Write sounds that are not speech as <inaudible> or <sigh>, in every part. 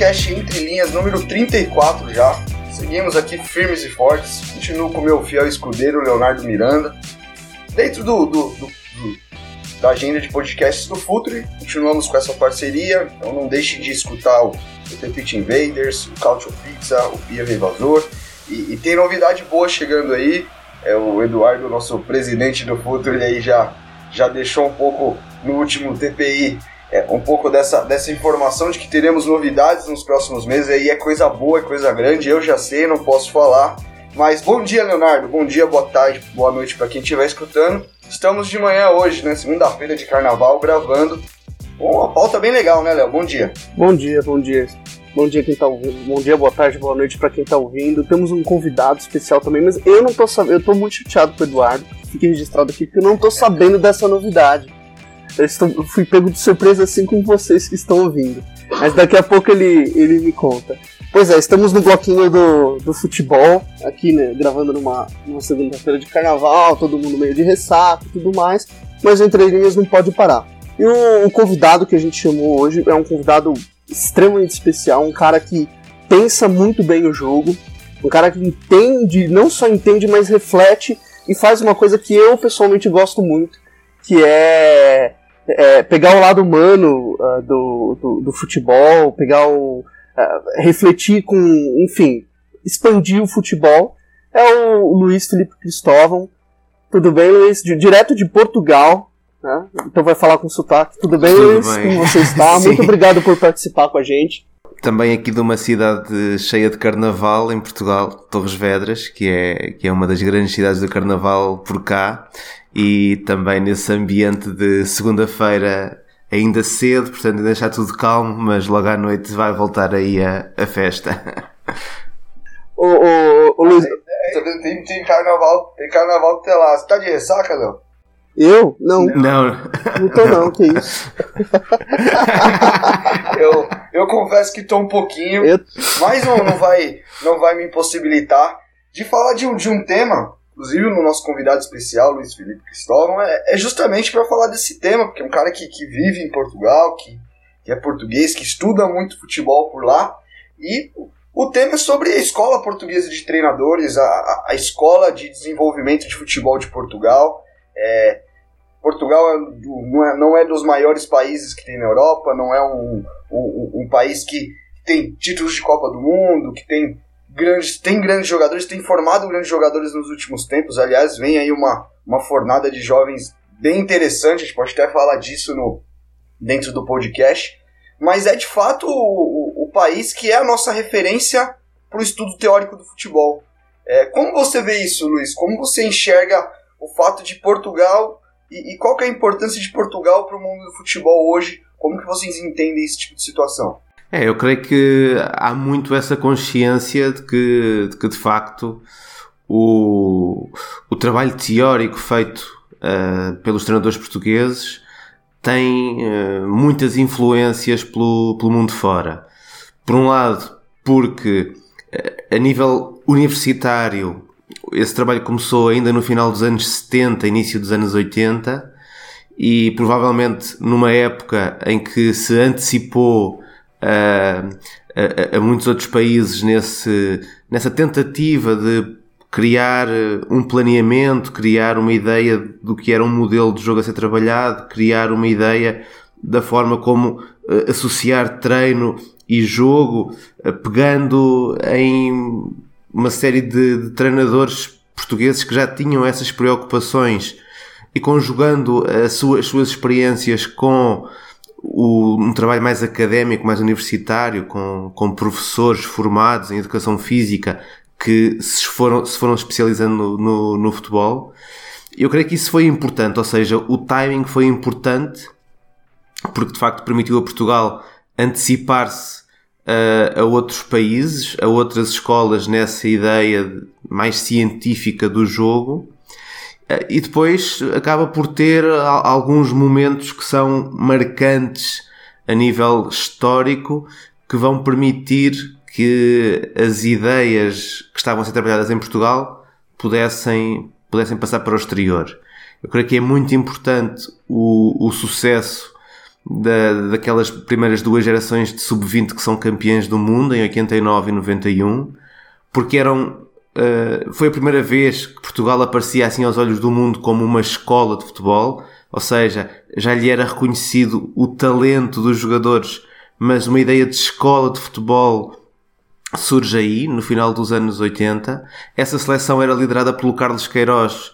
Podcast Entre Linhas número 34 já. Seguimos aqui firmes e fortes. Continuo com meu fiel escudeiro Leonardo Miranda. Dentro do, do- do- do- da agenda de podcasts do Futre, continuamos com essa parceria. Então não deixe de escutar o, The Pitch Invaders, o Cautio Pizza, o Pia Evasor. E, e tem novidade boa chegando aí. É o Eduardo, nosso presidente do Futre, aí já, já deixou um pouco no último TPI é, um pouco dessa, dessa informação de que teremos novidades nos próximos meses. Aí é coisa boa, é coisa grande. Eu já sei, não posso falar. Mas bom dia, Leonardo. Bom dia, boa tarde, boa noite para quem estiver escutando. Estamos de manhã hoje, né? Segunda-feira de carnaval, gravando. Bom, uma pauta bem legal, né, Léo? Bom dia. Bom dia, bom dia. Bom dia quem tá ouvindo. Bom dia, boa tarde, boa noite pra quem tá ouvindo. Temos um convidado especial também, mas eu não tô sabendo, eu tô muito chateado com o Eduardo. Fique registrado aqui porque eu não tô sabendo dessa novidade. Eu, fui pego de surpresa assim com vocês que estão ouvindo. Mas daqui a pouco ele, ele me conta. Pois é, estamos no bloquinho do, do futebol, aqui, né, gravando numa, numa segunda-feira de carnaval, todo mundo meio de ressaca e tudo mais, mas o Entre Linhas não pode parar. E o, o convidado que a gente chamou hoje é um convidado extremamente especial, um cara que pensa muito bem o jogo, um cara que entende, não só entende, mas reflete e faz uma coisa que eu pessoalmente gosto muito, que é, é pegar o lado humano ah, do, do, do futebol, pegar o. ah, refletir com. enfim, expandir o futebol. É o Luiz Felipe Cristóvão. Tudo bem, Luiz? De- direto de Portugal. Né? Então vai falar com sotaque. Tudo bem, Tudo Luiz? bem. Como você está? <laughs> Muito obrigado por participar com a gente. Também aqui de uma cidade cheia de carnaval em Portugal, Torres Vedras, que é, que é uma das grandes cidades do carnaval por cá, e também nesse ambiente de segunda-feira ainda cedo, portanto ainda está tudo calmo, mas logo à noite vai voltar aí a, a festa. Ô, ô, ô, Luiz, Tem, tem carnaval, tem carnaval até lá. Você tá de ressaca, Léo? Eu? Não, Não, não tô não, que isso. <laughs> Eu, eu confesso que tô um pouquinho. Eu- mas não, não, vai, não vai me impossibilitar de falar de um, de um tema, inclusive no nosso convidado especial, Luiz Felipe Cristóvão, é, é justamente para falar desse tema, porque é um cara que, que vive em Portugal, que, que é português, que estuda muito futebol por lá, e o tema é sobre a Escola Portuguesa de Treinadores, a, a, a Escola de Desenvolvimento de Futebol de Portugal. É, Portugal é não, é, não é dos maiores países que tem na Europa, não é um, um, um país que tem títulos de Copa do Mundo, que tem grandes, tem grandes jogadores, tem formado grandes jogadores nos últimos tempos. Aliás, vem aí uma, uma fornada de jovens bem interessante, a gente pode até falar disso no, dentro do podcast. Mas é de fato o, o, o país que é a nossa referência para o estudo teórico do futebol. É, como você vê isso, Luiz? Como você enxerga o fato de Portugal e, e qual que é a importância de Portugal para o mundo do futebol hoje? Como que vocês entendem esse tipo de situação? É, eu creio que há muito essa consciência de que, de, que, de facto o, o trabalho teórico feito ah, pelos treinadores portugueses tem ah, muitas influências pelo, pelo mundo fora. Por um lado, porque ah, a nível universitário esse trabalho começou ainda no final dos anos 70, início dos anos 80 e provavelmente numa época em que se antecipou a, a- a muitos outros países nesse, nessa tentativa de criar eh, um planeamento, criar uma ideia do que era um modelo de jogo a ser trabalhado, criar uma ideia da forma como eh, associar treino e jogo, eh, pegando em uma série de, de treinadores portugueses que já tinham essas preocupações e conjugando as suas, as suas experiências com o- um trabalho mais académico, mais universitário, com, com professores formados em educação física que se foram, se foram especializando no, no, no futebol. eu creio que isso foi importante, ou seja, o timing foi importante porque de facto permitiu a Portugal antecipar-se a, outros países, a outras escolas nessa ideia mais científica do jogo e depois acaba por ter alguns momentos que são marcantes a nível histórico que vão permitir que as ideias que estavam a ser trabalhadas em Portugal pudessem, pudessem passar para o exterior. Eu creio que é muito importante o, o sucesso da, daquelas primeiras duas gerações de sub-20 que são campeãs do mundo em 89 e 91, porque eram Uh, foi a primeira vez que Portugal aparecia assim aos olhos do mundo como uma escola de futebol, ou seja, já lhe era reconhecido o talento dos jogadores, mas uma ideia de escola de futebol surge aí, no final dos anos 80. Essa seleção era liderada pelo Carlos Queiroz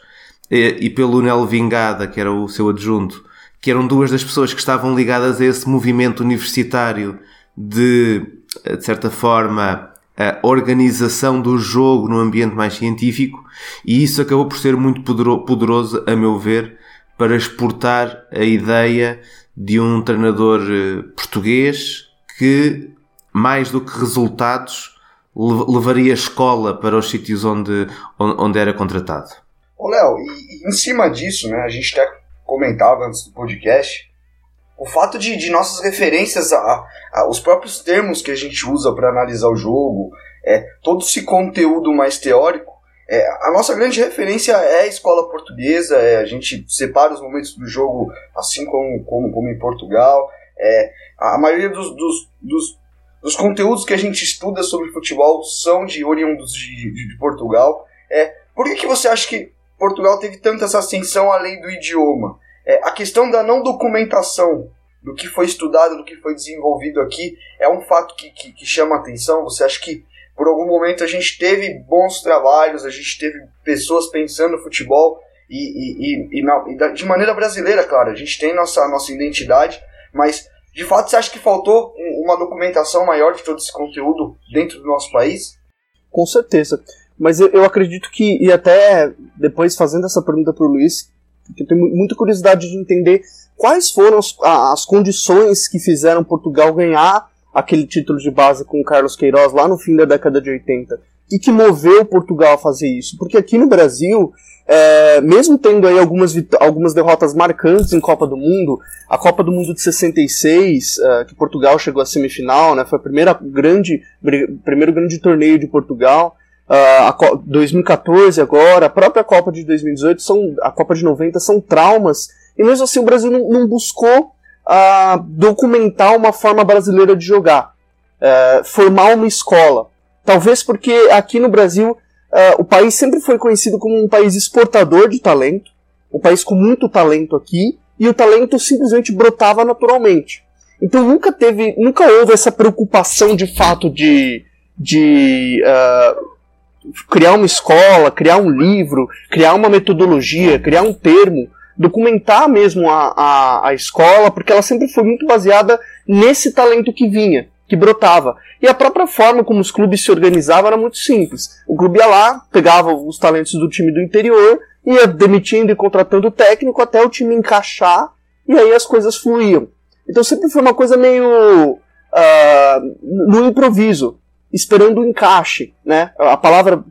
e, eh, e pelo Nelo Vingada, que era o seu adjunto, que eram duas das pessoas que estavam ligadas a esse movimento universitário de, de certa forma, a organização do jogo no ambiente mais científico e isso acabou por ser muito poderoso, a meu ver, para exportar a ideia de um treinador eh, português que, mais do que resultados, levaria a escola para os sítios onde, onde era contratado. Léo, e, em cima disso, né, a gente até comentava antes do podcast, o fato de, de nossas referências, a, a, os próprios termos que a gente usa para analisar o jogo, é, todo esse conteúdo mais teórico, é, a nossa grande referência é a escola portuguesa, é, a gente separa os momentos do jogo assim como, como, como em Portugal. É, a maioria dos, dos, dos, dos, conteúdos que a gente estuda sobre futebol são de oriundos de, de, de Portugal. É, por que, que você acha que Portugal teve tanta essa ascensão além do idioma? É, a questão da não documentação do que foi estudado, do que foi desenvolvido aqui, é um fato que, que, que chama atenção. Você acha que por algum momento a gente teve bons trabalhos, a gente teve pessoas pensando no futebol e, e, e, e, na, de maneira brasileira, claro, a gente tem nossa, nossa identidade, mas de fato você acha que faltou uma documentação maior de todo esse conteúdo dentro do nosso país? Com certeza. Mas eu, eu acredito que, e até depois fazendo essa pergunta para o Luiz, eu tenho muita curiosidade de entender quais foram as, as condições que fizeram Portugal ganhar aquele título de base com Carlos Queiroz lá no fim da década de 80 e que moveu Portugal a fazer isso? Porque aqui no Brasil, é, mesmo tendo aí algumas, algumas derrotas marcantes em Copa do Mundo, a Copa do Mundo de 66, é, que Portugal chegou à semifinal, né, foi a primeira grande, primeiro grande torneio de Portugal, Uh, a 2014 agora, a própria Copa de 2018, são, a Copa de 90 são traumas, e mesmo assim o Brasil não, não buscou a documentar uma forma brasileira de jogar, uh, formar uma escola. Talvez porque aqui no Brasil uh, o país sempre foi conhecido como um país exportador de talento, um país com muito talento aqui, e o talento simplesmente brotava naturalmente. Então nunca teve, nunca houve essa preocupação de fato de, de uh, criar uma escola, criar um livro, criar uma metodologia, criar um termo documentar mesmo a, a, a escola, porque ela sempre foi muito baseada nesse talento que vinha, que brotava. E a própria forma como os clubes se organizavam era muito simples. O clube ia lá, pegava os talentos do time do interior, ia demitindo e contratando o técnico até o time encaixar, e aí as coisas fluíam. Então sempre foi uma coisa meio uh, no improviso, esperando o encaixe. Né? A palavra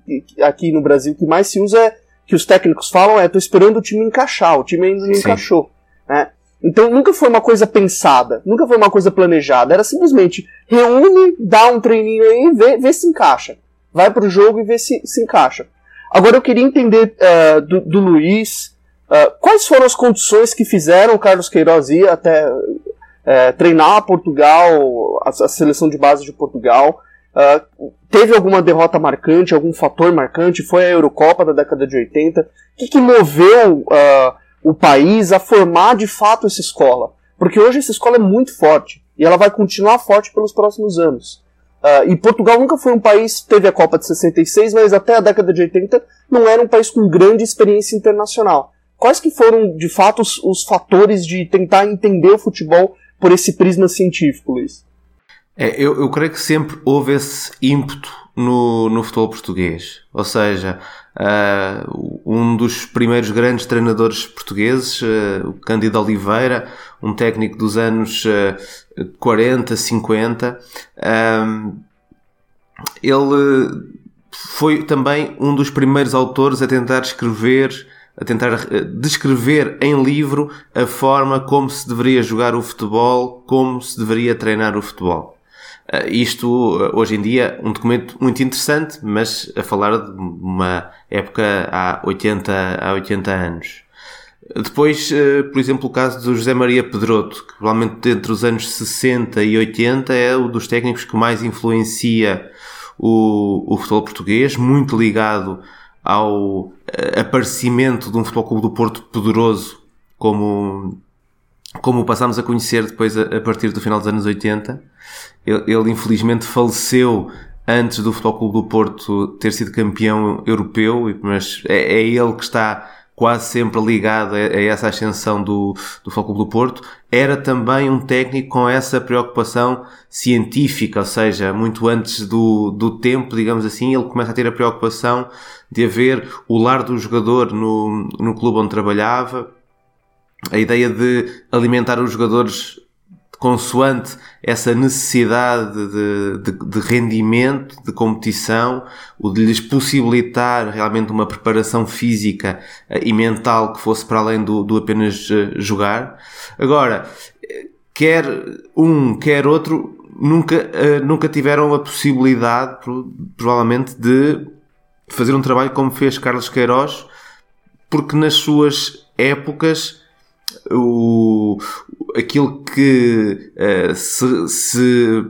aqui no Brasil que mais se usa é que os técnicos falam é: tô esperando o time encaixar, o time ainda não Sim. encaixou. Né? Então nunca foi uma coisa pensada, nunca foi uma coisa planejada, era simplesmente reúne, dá um treininho aí, vê, vê se encaixa. Vai pro jogo e vê se, se encaixa. Agora eu queria entender uh, do, do, Luiz uh, quais foram as condições que fizeram o Carlos Queiroz ir até uh, treinar Portugal, a, a, seleção de base de Portugal, Uh, teve alguma derrota marcante, algum fator marcante? Foi a Eurocopa da década de 80? O que, que moveu uh, o país a formar de fato essa escola? Porque hoje essa escola é muito forte e ela vai continuar forte pelos próximos anos. Uh, e Portugal nunca foi um país, teve a Copa de 66, mas até a década de 80 não era um país com grande experiência internacional. Quais que foram, de fato, os, os fatores de tentar entender o futebol por esse prisma científico, Luiz? É, eu, eu creio que sempre houve esse ímpeto no, no futebol português. Ou seja, uh, um dos primeiros grandes treinadores portugueses, uh, o Cândido Oliveira, um técnico dos anos uh, 40, 50, ele foi também um dos primeiros autores a tentar escrever a tentar eh, descrever em livro a forma como se deveria jogar o futebol, como se deveria treinar o futebol. Uh, isto, uh, hoje em dia, um documento muito interessante, mas a falar de uma época há 80, há 80 anos. Depois, uh, por exemplo, o caso do José Maria Pedroto, que provavelmente entre os anos 60 e 80 é um dos técnicos que mais influencia o, o futebol português, muito ligado ao aparecimento de um Futebol Clube do Porto poderoso, como, como o passámos a conhecer depois a, a partir do final dos anos 80. Ele, ele, infelizmente faleceu antes do Futebol Clube do Porto ter sido campeão europeu, mas é, é ele que está quase sempre ligado a, a essa ascensão do, do Futebol Clube do Porto, era também um técnico com essa preocupação científica, ou seja, muito antes do, do tempo, digamos assim, ele começa a ter a preocupação de haver o lar do jogador no, no clube onde trabalhava, a ideia de alimentar os jogadores consoante essa necessidade de, de, de, rendimento, de competição, o de lhes possibilitar realmente uma preparação física eh, e mental que fosse para além do, do apenas eh, jogar. Agora, quer um, quer outro, nunca, eh, nunca tiveram a possibilidade, provavelmente, de fazer um trabalho como fez Carlos Queiroz, porque nas suas épocas o, aquilo que uh, se, se,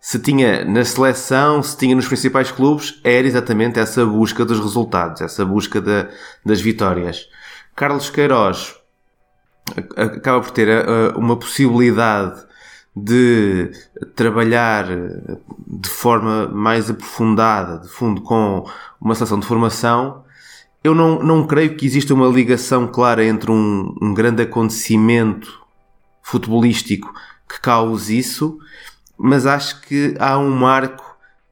se tinha na seleção, se tinha nos principais clubes, era exatamente essa busca dos resultados, essa busca das vitórias. Carlos Queiroz acaba por ter uh, uma possibilidade de trabalhar de forma mais aprofundada, de fundo, com uma seleção de formação eu não, não creio que exista uma ligação clara entre um, um grande acontecimento futebolístico que cause isso, mas acho que há um marco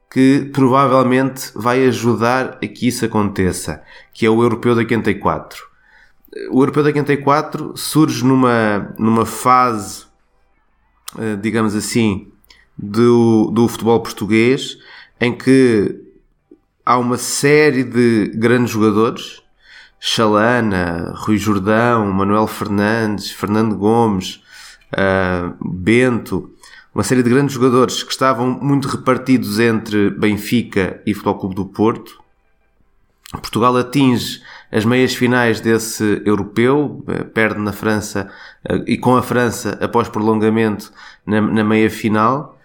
que provavelmente vai ajudar a que isso aconteça, que é o Europeu de 84. O Europeu de 84 surge numa, numa fase, eh, digamos assim, do, do futebol português, em que há uma série de grandes jogadores, Chalana, Rui Jordão, Manuel Fernandes, Fernando Gomes, uh, Bento, uma série de grandes jogadores que estavam muito repartidos entre Benfica e Futebol Clube do Porto. Portugal atinge as meias finais desse europeu, eh, perde na França eh, e com a França após prolongamento na, na meia final.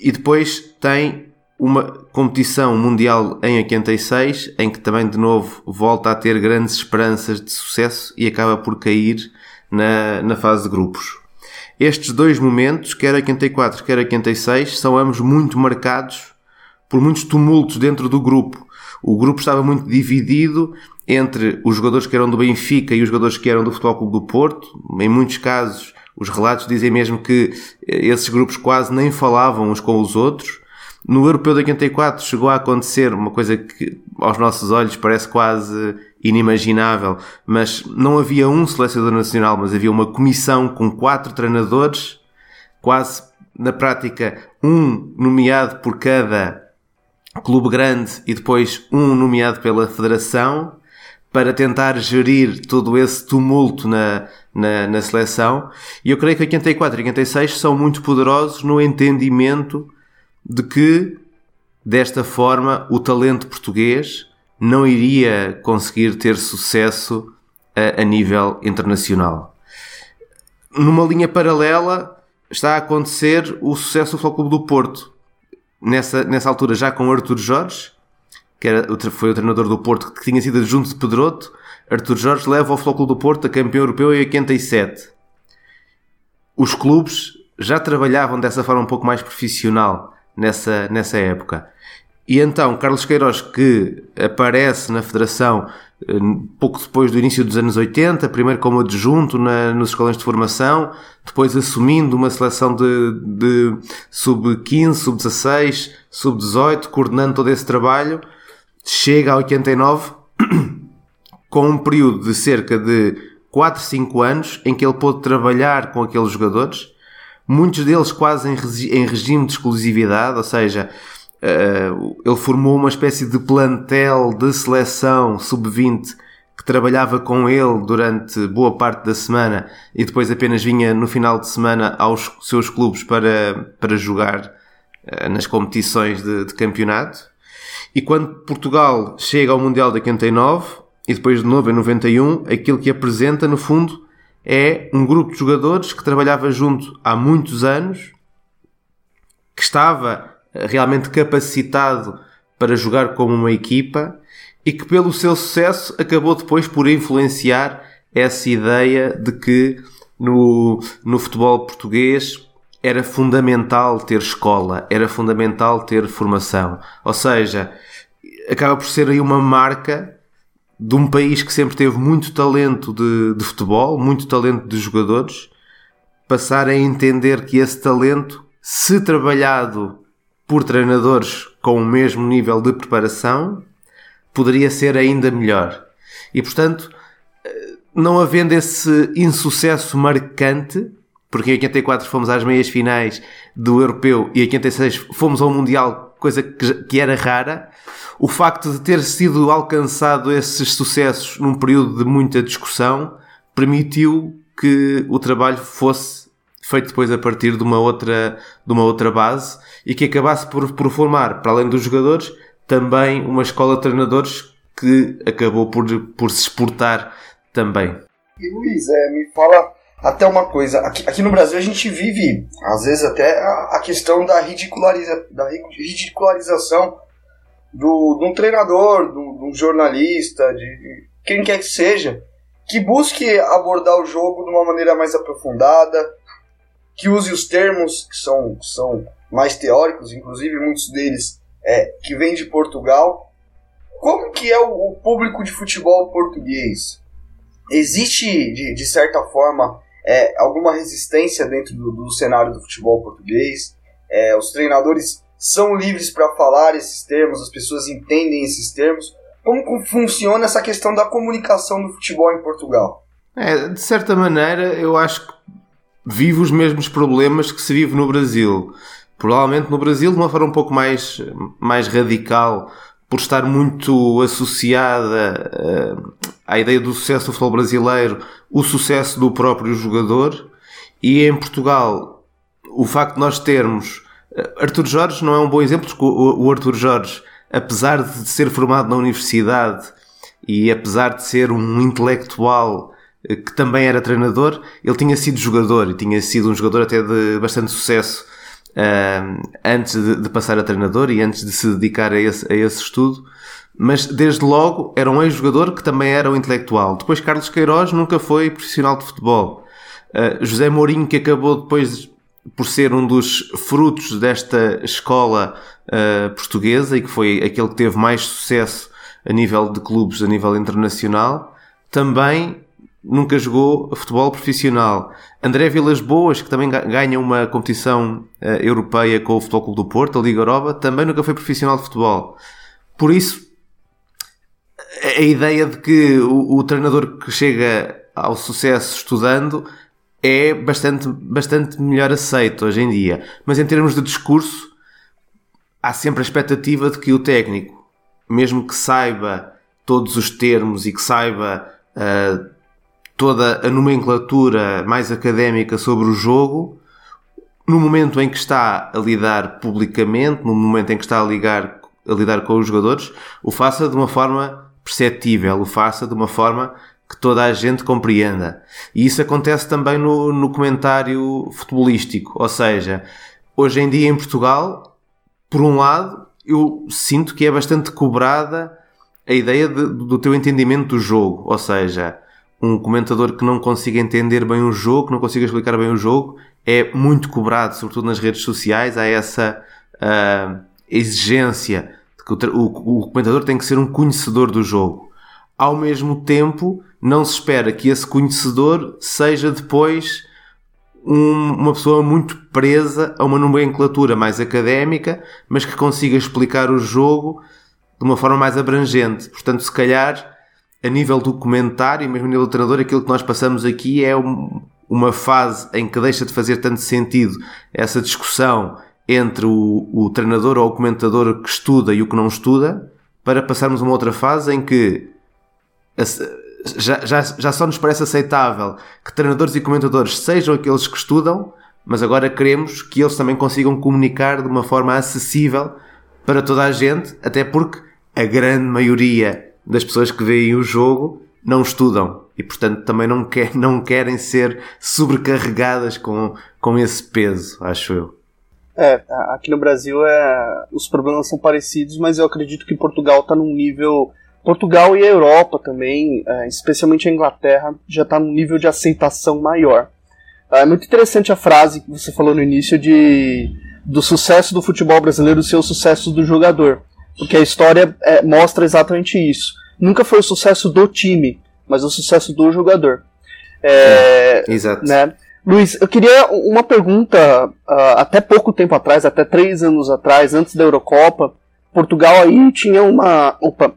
E depois tem uma competição mundial em 86, em que também de novo volta a ter grandes esperanças de sucesso e acaba por cair na, na fase de grupos. Estes dois momentos, quer 84, quer 86, são ambos muito marcados por muitos tumultos dentro do grupo. O grupo estava muito dividido entre os jogadores que eram do Benfica e os jogadores que eram do Futebol Clube do Porto. Em muitos casos, os relatos dizem mesmo que esses grupos quase nem falavam uns com os outros. No Europeu de 84 chegou a acontecer uma coisa que aos nossos olhos parece quase inimaginável, mas não havia um selecionador nacional, mas havia uma comissão com quatro treinadores, quase na prática um nomeado por cada clube grande e depois um nomeado pela federação para tentar gerir todo esse tumulto na, na, na seleção. E eu creio que 84 e 86 são muito poderosos no entendimento de que, desta forma, o talento português não iria conseguir ter sucesso a, a nível internacional. Numa linha paralela está a acontecer o sucesso do Futebol Clube do Porto. Nessa, nessa altura já com Artur Jorge, que era, foi o treinador do Porto, que tinha sido adjunto de Pedroto, Artur Jorge leva o Clube do Porto a campeão europeu em 87. Os clubes já trabalhavam dessa forma um pouco mais profissional nessa, nessa época. E então, Carlos Queiroz, que aparece na Federação eh, pouco depois do início dos anos 80, primeiro como adjunto na, nos escolões de formação, depois assumindo uma seleção de, de sub-15, sub-16, sub-18, coordenando todo esse trabalho, chega a 89 <coughs> com um período de cerca de 4, 5 anos em que ele pôde trabalhar com aqueles jogadores, muitos deles quase em, em regime de exclusividade, ou seja, eh, ele formou uma espécie de plantel de seleção sub-20 que trabalhava com ele durante boa parte da semana e depois apenas vinha no final de semana aos seus clubes para, para jogar eh, nas competições de, de campeonato. E quando Portugal chega ao Mundial de 89 e depois de novo em 91, aquilo que apresenta no fundo é um grupo de jogadores que trabalhava junto há muitos anos, que estava eh, realmente capacitado para jogar como uma equipa e que pelo seu sucesso acabou depois por influenciar essa ideia de que no, no futebol português era fundamental ter escola, era fundamental ter formação. Ou seja, acaba por ser aí uma marca de um país que sempre teve muito talento de, de futebol, muito talento de jogadores, passar a entender que esse talento, se trabalhado por treinadores com o mesmo nível de preparação, poderia ser ainda melhor. E portanto, eh, não havendo esse insucesso marcante, porque em 84 fomos às meias finais do Europeu e em 86 fomos ao Mundial, coisa que, que era rara, o facto de ter sido alcançado esses sucessos num período de muita discussão permitiu que o trabalho fosse feito depois a partir de uma outra, de uma outra base e que acabasse por, por formar, para além dos jogadores, também uma escola de treinadores que acabou por, por se exportar também. E Luiz, é, me fala até uma coisa. Aqui, aqui no Brasil a gente vive, às vezes, até a, a questão da, ridiculariza, da ri- ridicularização do, de um treinador, de um, de um jornalista, de quem quer que seja, que busque abordar o jogo de uma maneira mais aprofundada, que use os termos que são, que são mais teóricos, inclusive muitos deles é, que vêm de Portugal. Como que é o, o público de futebol português? existe de, de certa forma é, alguma resistência dentro do, do cenário do futebol português. É, os treinadores são livres para falar esses termos, as pessoas entendem esses termos. Como funciona essa questão da comunicação do futebol em Portugal? É, de certa maneira, eu acho que vive os mesmos problemas que se vive no Brasil. Provavelmente no Brasil de uma forma um pouco mais, mais radical, por estar muito associada eh, à ideia do sucesso do futebol brasileiro, o sucesso do próprio jogador, e em Portugal, o facto de nós termos. eh, Arthur Jorge não é um bom exemplo, porque o o Arthur Jorge, apesar de ser formado na universidade e apesar de ser um intelectual eh, que também era treinador, ele tinha sido jogador e tinha sido um jogador até de bastante sucesso antes de, de passar a treinador e antes de se dedicar a esse, a esse estudo. Mas desde logo era um ex-jogador que também era um intelectual. Depois Carlos Queiroz nunca foi profissional de futebol. Ah, José Mourinho, que acabou depois por ser um dos frutos desta escola ah, portuguesa e que foi aquele que teve mais sucesso a nível de clubes, a nível internacional, também nunca jogou futebol profissional. André Vilas Boas, que também ga- ganha uma competição eh, europeia com o Futebol Clube do Porto, a Liga Europa, também nunca foi profissional de futebol. Por isso, a ideia de que o, o treinador que chega ao sucesso estudando é bastante, bastante melhor aceito hoje em dia. Mas em termos de discurso, há sempre a expectativa de que o técnico, mesmo que saiba todos os termos e que saiba ah, toda a nomenclatura mais académica sobre o jogo, no momento em que está a lidar publicamente, no momento em que está a, ligar, a lidar com os jogadores, o faça de uma forma perceptível, o faça de uma forma que toda a gente compreenda. E isso acontece também no, no comentário futebolístico. Ou seja, hoje em dia em Portugal, por um lado, eu sinto que é bastante cobrada a ideia de- do teu entendimento do jogo. Ou seja, um comentador que não consiga entender bem o jogo, que não consiga explicar bem o jogo, é muito cobrado, sobretudo nas redes sociais. Há essa ah, exigência de que o, o, o comentador tem que ser um conhecedor do jogo. Ao mesmo tempo, não se espera que esse conhecedor seja depois um- uma pessoa muito presa a uma nomenclatura mais académica, mas que consiga explicar o jogo de uma forma mais abrangente. Portanto, se calhar, a nível do comentário, mesmo a nível do treinador, aquilo que nós passamos aqui é um- uma fase em que deixa de fazer tanto sentido essa discussão entre o, o treinador ou o comentador que estuda e o que não estuda, para passarmos a uma outra fase em que já, já, já só nos parece aceitável que treinadores e comentadores sejam aqueles que estudam, mas agora queremos que eles também consigam comunicar de uma forma acessível para toda a gente, até porque a grande maioria das pessoas que veem o jogo não estudam e, portanto, também não, quer, <laughs> não querem ser sobrecarregadas com, com esse peso, acho eu. É, aqui no Brasil é, os problemas são parecidos, mas eu acredito que Portugal está num nível. Portugal e a Europa também, é, especialmente a Inglaterra, já está num nível de aceitação maior. Ah, É muito interessante a frase que você falou no início de do sucesso do futebol brasileiro ser o sucesso do jogador, porque a história é, mostra exatamente isso. Nunca foi o sucesso do time, mas o sucesso do jogador. É, Exato. né? Luiz, eu queria uma pergunta. ah, até pouco tempo atrás, até três anos atrás, antes da Eurocopa, Portugal aí tinha uma. Opa,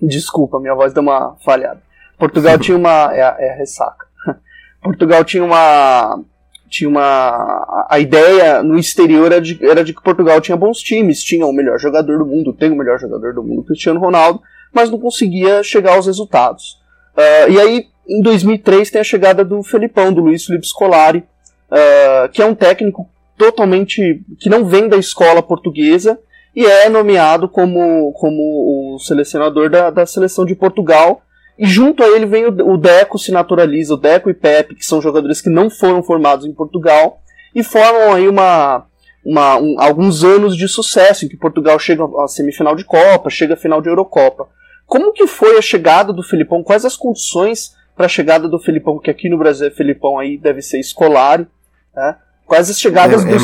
desculpa, minha voz deu uma falhada. Portugal tinha uma. É, é a ressaca. <laughs> Portugal tinha uma. Tinha uma. a- ideia no exterior era de, era de que Portugal tinha bons times, tinha o melhor jogador do mundo, tem o melhor jogador do mundo, Cristiano Ronaldo, mas não conseguia chegar aos resultados. Ah, e aí, em 2003, tem a chegada do Felipão, do Luiz Felipe Scolari, ah, que é um técnico totalmente. que não vem da escola portuguesa e é nomeado como, como o selecionador da, da seleção de Portugal. E junto a ele vem o, o Deco se naturaliza, o Deco e Pepe, que são jogadores que não foram formados em Portugal, e formam aí uma, uma, um- alguns anos de sucesso, em que Portugal chega à semifinal de Copa, chega à final de Eurocopa. Como que foi a chegada do Felipão? Quais as condições para a chegada do Felipão? Que aqui no Brasil é Felipão aí deve ser Scolari, né? Quais as chegadas É- do é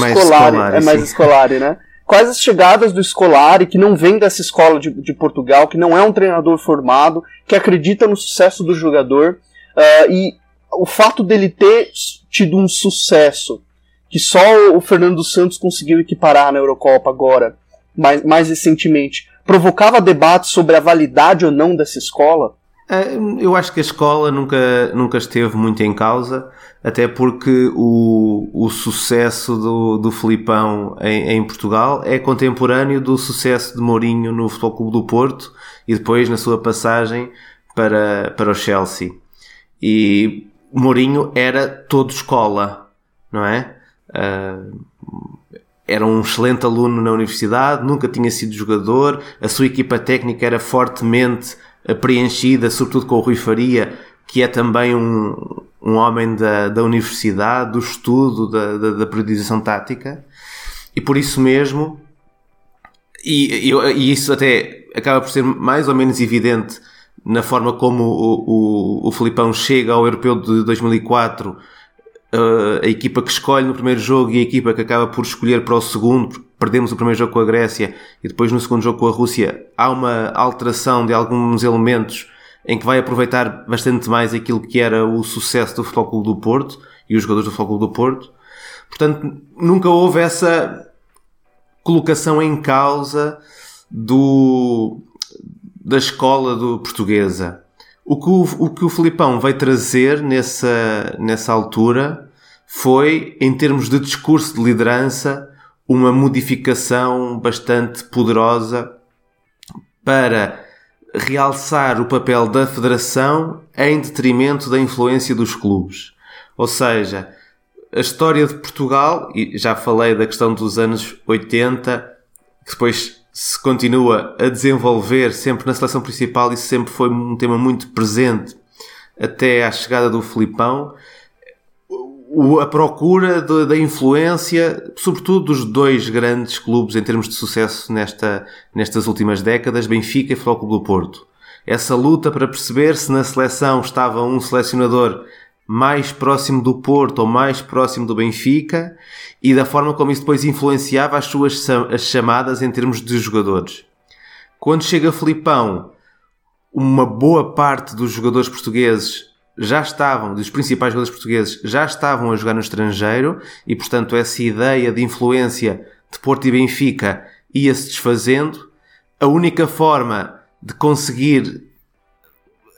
é mais sim. Scolari, né? <laughs> Quais as chegadas do Scolari, que não vem dessa escola de, de Portugal, que não é um treinador formado, que acredita no sucesso do jogador, ah, e o fato dele ter tido um sucesso que só o Fernando Santos conseguiu equiparar na Eurocopa agora, mais, mais recentemente, provocava debates sobre a validade ou não dessa escola? Eh, Eu acho que a escola nunca, nunca esteve muito em causa, até porque o, o sucesso do, do Filipão em, em Portugal é contemporâneo do sucesso de Mourinho no Futebol Clube do Porto e depois na sua passagem para, para o Chelsea. E Mourinho era todo escola, não é? Ah, era um excelente aluno na universidade, nunca tinha sido jogador, a sua equipa técnica era fortemente preenchida, sobretudo com o Rui Faria, que é também um, um homem da, da universidade, do estudo, da, da, da periodização tática, e por isso mesmo, e, e, e isso até acaba por ser mais ou menos evidente na forma como o, o, o Filipão chega ao Europeu de 2004 uh, a equipa que escolhe no primeiro jogo e a equipa que acaba por escolher para o segundo, perdemos o primeiro jogo com a Grécia e depois no segundo jogo com a Rússia, há uma alteração de alguns elementos em que vai aproveitar bastante mais aquilo que era o sucesso do Futebol Clube do Porto e os jogadores do Futebol Clube do Porto. Portanto, nunca houve essa colocação em causa do, da escola do portuguesa. O que o, o que o Filipão veio trazer nessa, nessa altura foi, em termos de discurso de liderança, uma modificação bastante poderosa para realçar o papel da federação em detrimento da influência dos clubes. Ou seja, a história de Portugal, e já falei da questão dos anos 80, que depois se continua a desenvolver sempre na seleção principal, isso sempre foi um tema muito presente até à chegada do Filipão. A procura de- da influência, sobretudo dos dois grandes clubes em termos de sucesso nesta, nestas últimas décadas, Benfica e Futebol Clube do Porto. Essa luta para perceber se na seleção estava um selecionador mais próximo do Porto ou mais próximo do Benfica e da forma como isso depois influenciava as suas as chamadas em termos de jogadores. Quando chega Filipão, uma boa parte dos jogadores portugueses já estavam, dos principais jogadores portugueses, já estavam a jogar no estrangeiro e, portanto, essa ideia de influência de Porto e Benfica ia-se desfazendo. A única forma de conseguir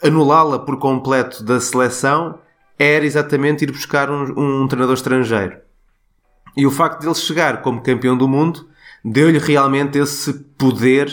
anulá-la por completo da seleção era exatamente ir buscar um, um treinador estrangeiro. E o facto de ele chegar como campeão do mundo deu-lhe realmente esse poder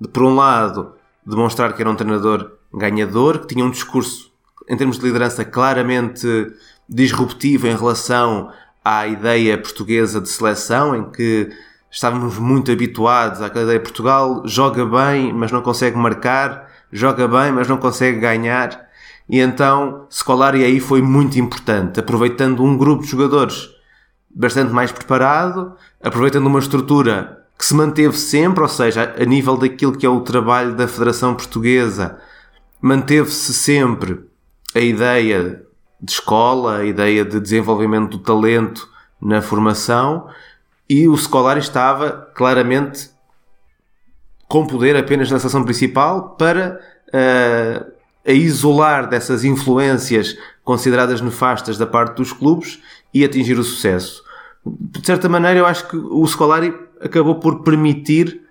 de, por um lado, demonstrar que era um treinador ganhador, que tinha um discurso, em termos de liderança, claramente disruptivo em relação à ideia portuguesa de seleção, em que estávamos muito habituados à ideia de Portugal joga bem, mas não consegue marcar, joga bem, mas não consegue ganhar. E então Scolari aí foi muito importante, aproveitando um grupo de jogadores bastante mais preparado, aproveitando uma estrutura que se manteve sempre, ou seja, a nível daquilo que é o trabalho da Federação Portuguesa, manteve-se sempre a ideia de escola, a ideia de desenvolvimento do talento na formação e o Scolari estava claramente com poder apenas na seleção principal para uh, a isolar dessas influências consideradas nefastas da parte dos clubes e atingir o sucesso. De certa maneira, eu acho que o Scolari acabou por permitir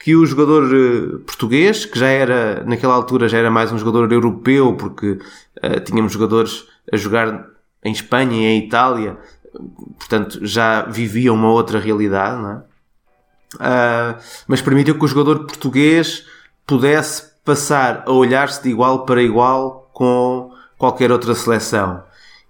que o jogador uh, português, que já era, naquela altura, já era mais um jogador europeu, porque uh, tínhamos jogadores a jogar em Espanha e em Itália, portanto já vivia uma outra realidade, não é? Uh, mas permitiu que o jogador português pudesse passar a olhar-se de igual para igual com qualquer outra seleção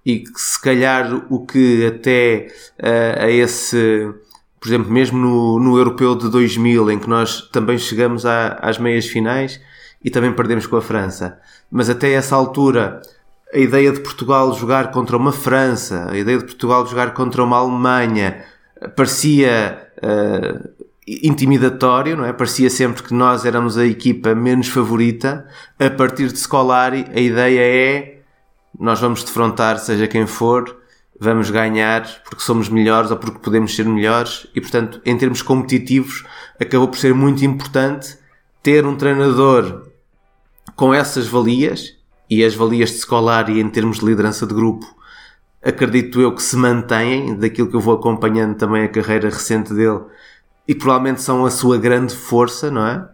e que se calhar o que até uh, a esse por exemplo, mesmo no, no Europeu de 2000, em que nós também chegamos à, às meias finais e também perdemos com a França. Mas até essa altura, a ideia de Portugal jogar contra uma França, a ideia de Portugal jogar contra uma Alemanha, parecia uh, intimidatório, não é? Parecia sempre que nós éramos a equipa menos favorita. A partir de Scolari, a ideia é nós vamos defrontar seja quem for, vamos ganhar porque somos melhores ou porque podemos ser melhores e, portanto, em termos competitivos, acabou por ser muito importante ter um treinador com essas valias e as valias de escolar e em termos de liderança de grupo, acredito eu que se mantêm, daquilo que eu vou acompanhando também a carreira recente dele, e provavelmente são a sua grande força, não é?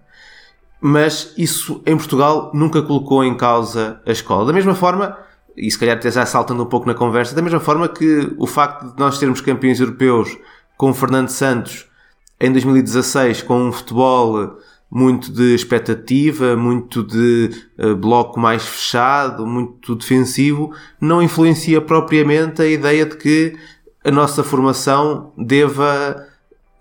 Mas isso em Portugal nunca colocou em causa a escola. Da mesma forma, e se calhar até já saltando um pouco na conversa, da mesma forma que o facto de nós termos campeões europeus com Fernando Santos em 2016 com um futebol muito de expectativa, muito de uh, bloco mais fechado, muito defensivo, não influencia propriamente a ideia de que a nossa formação deva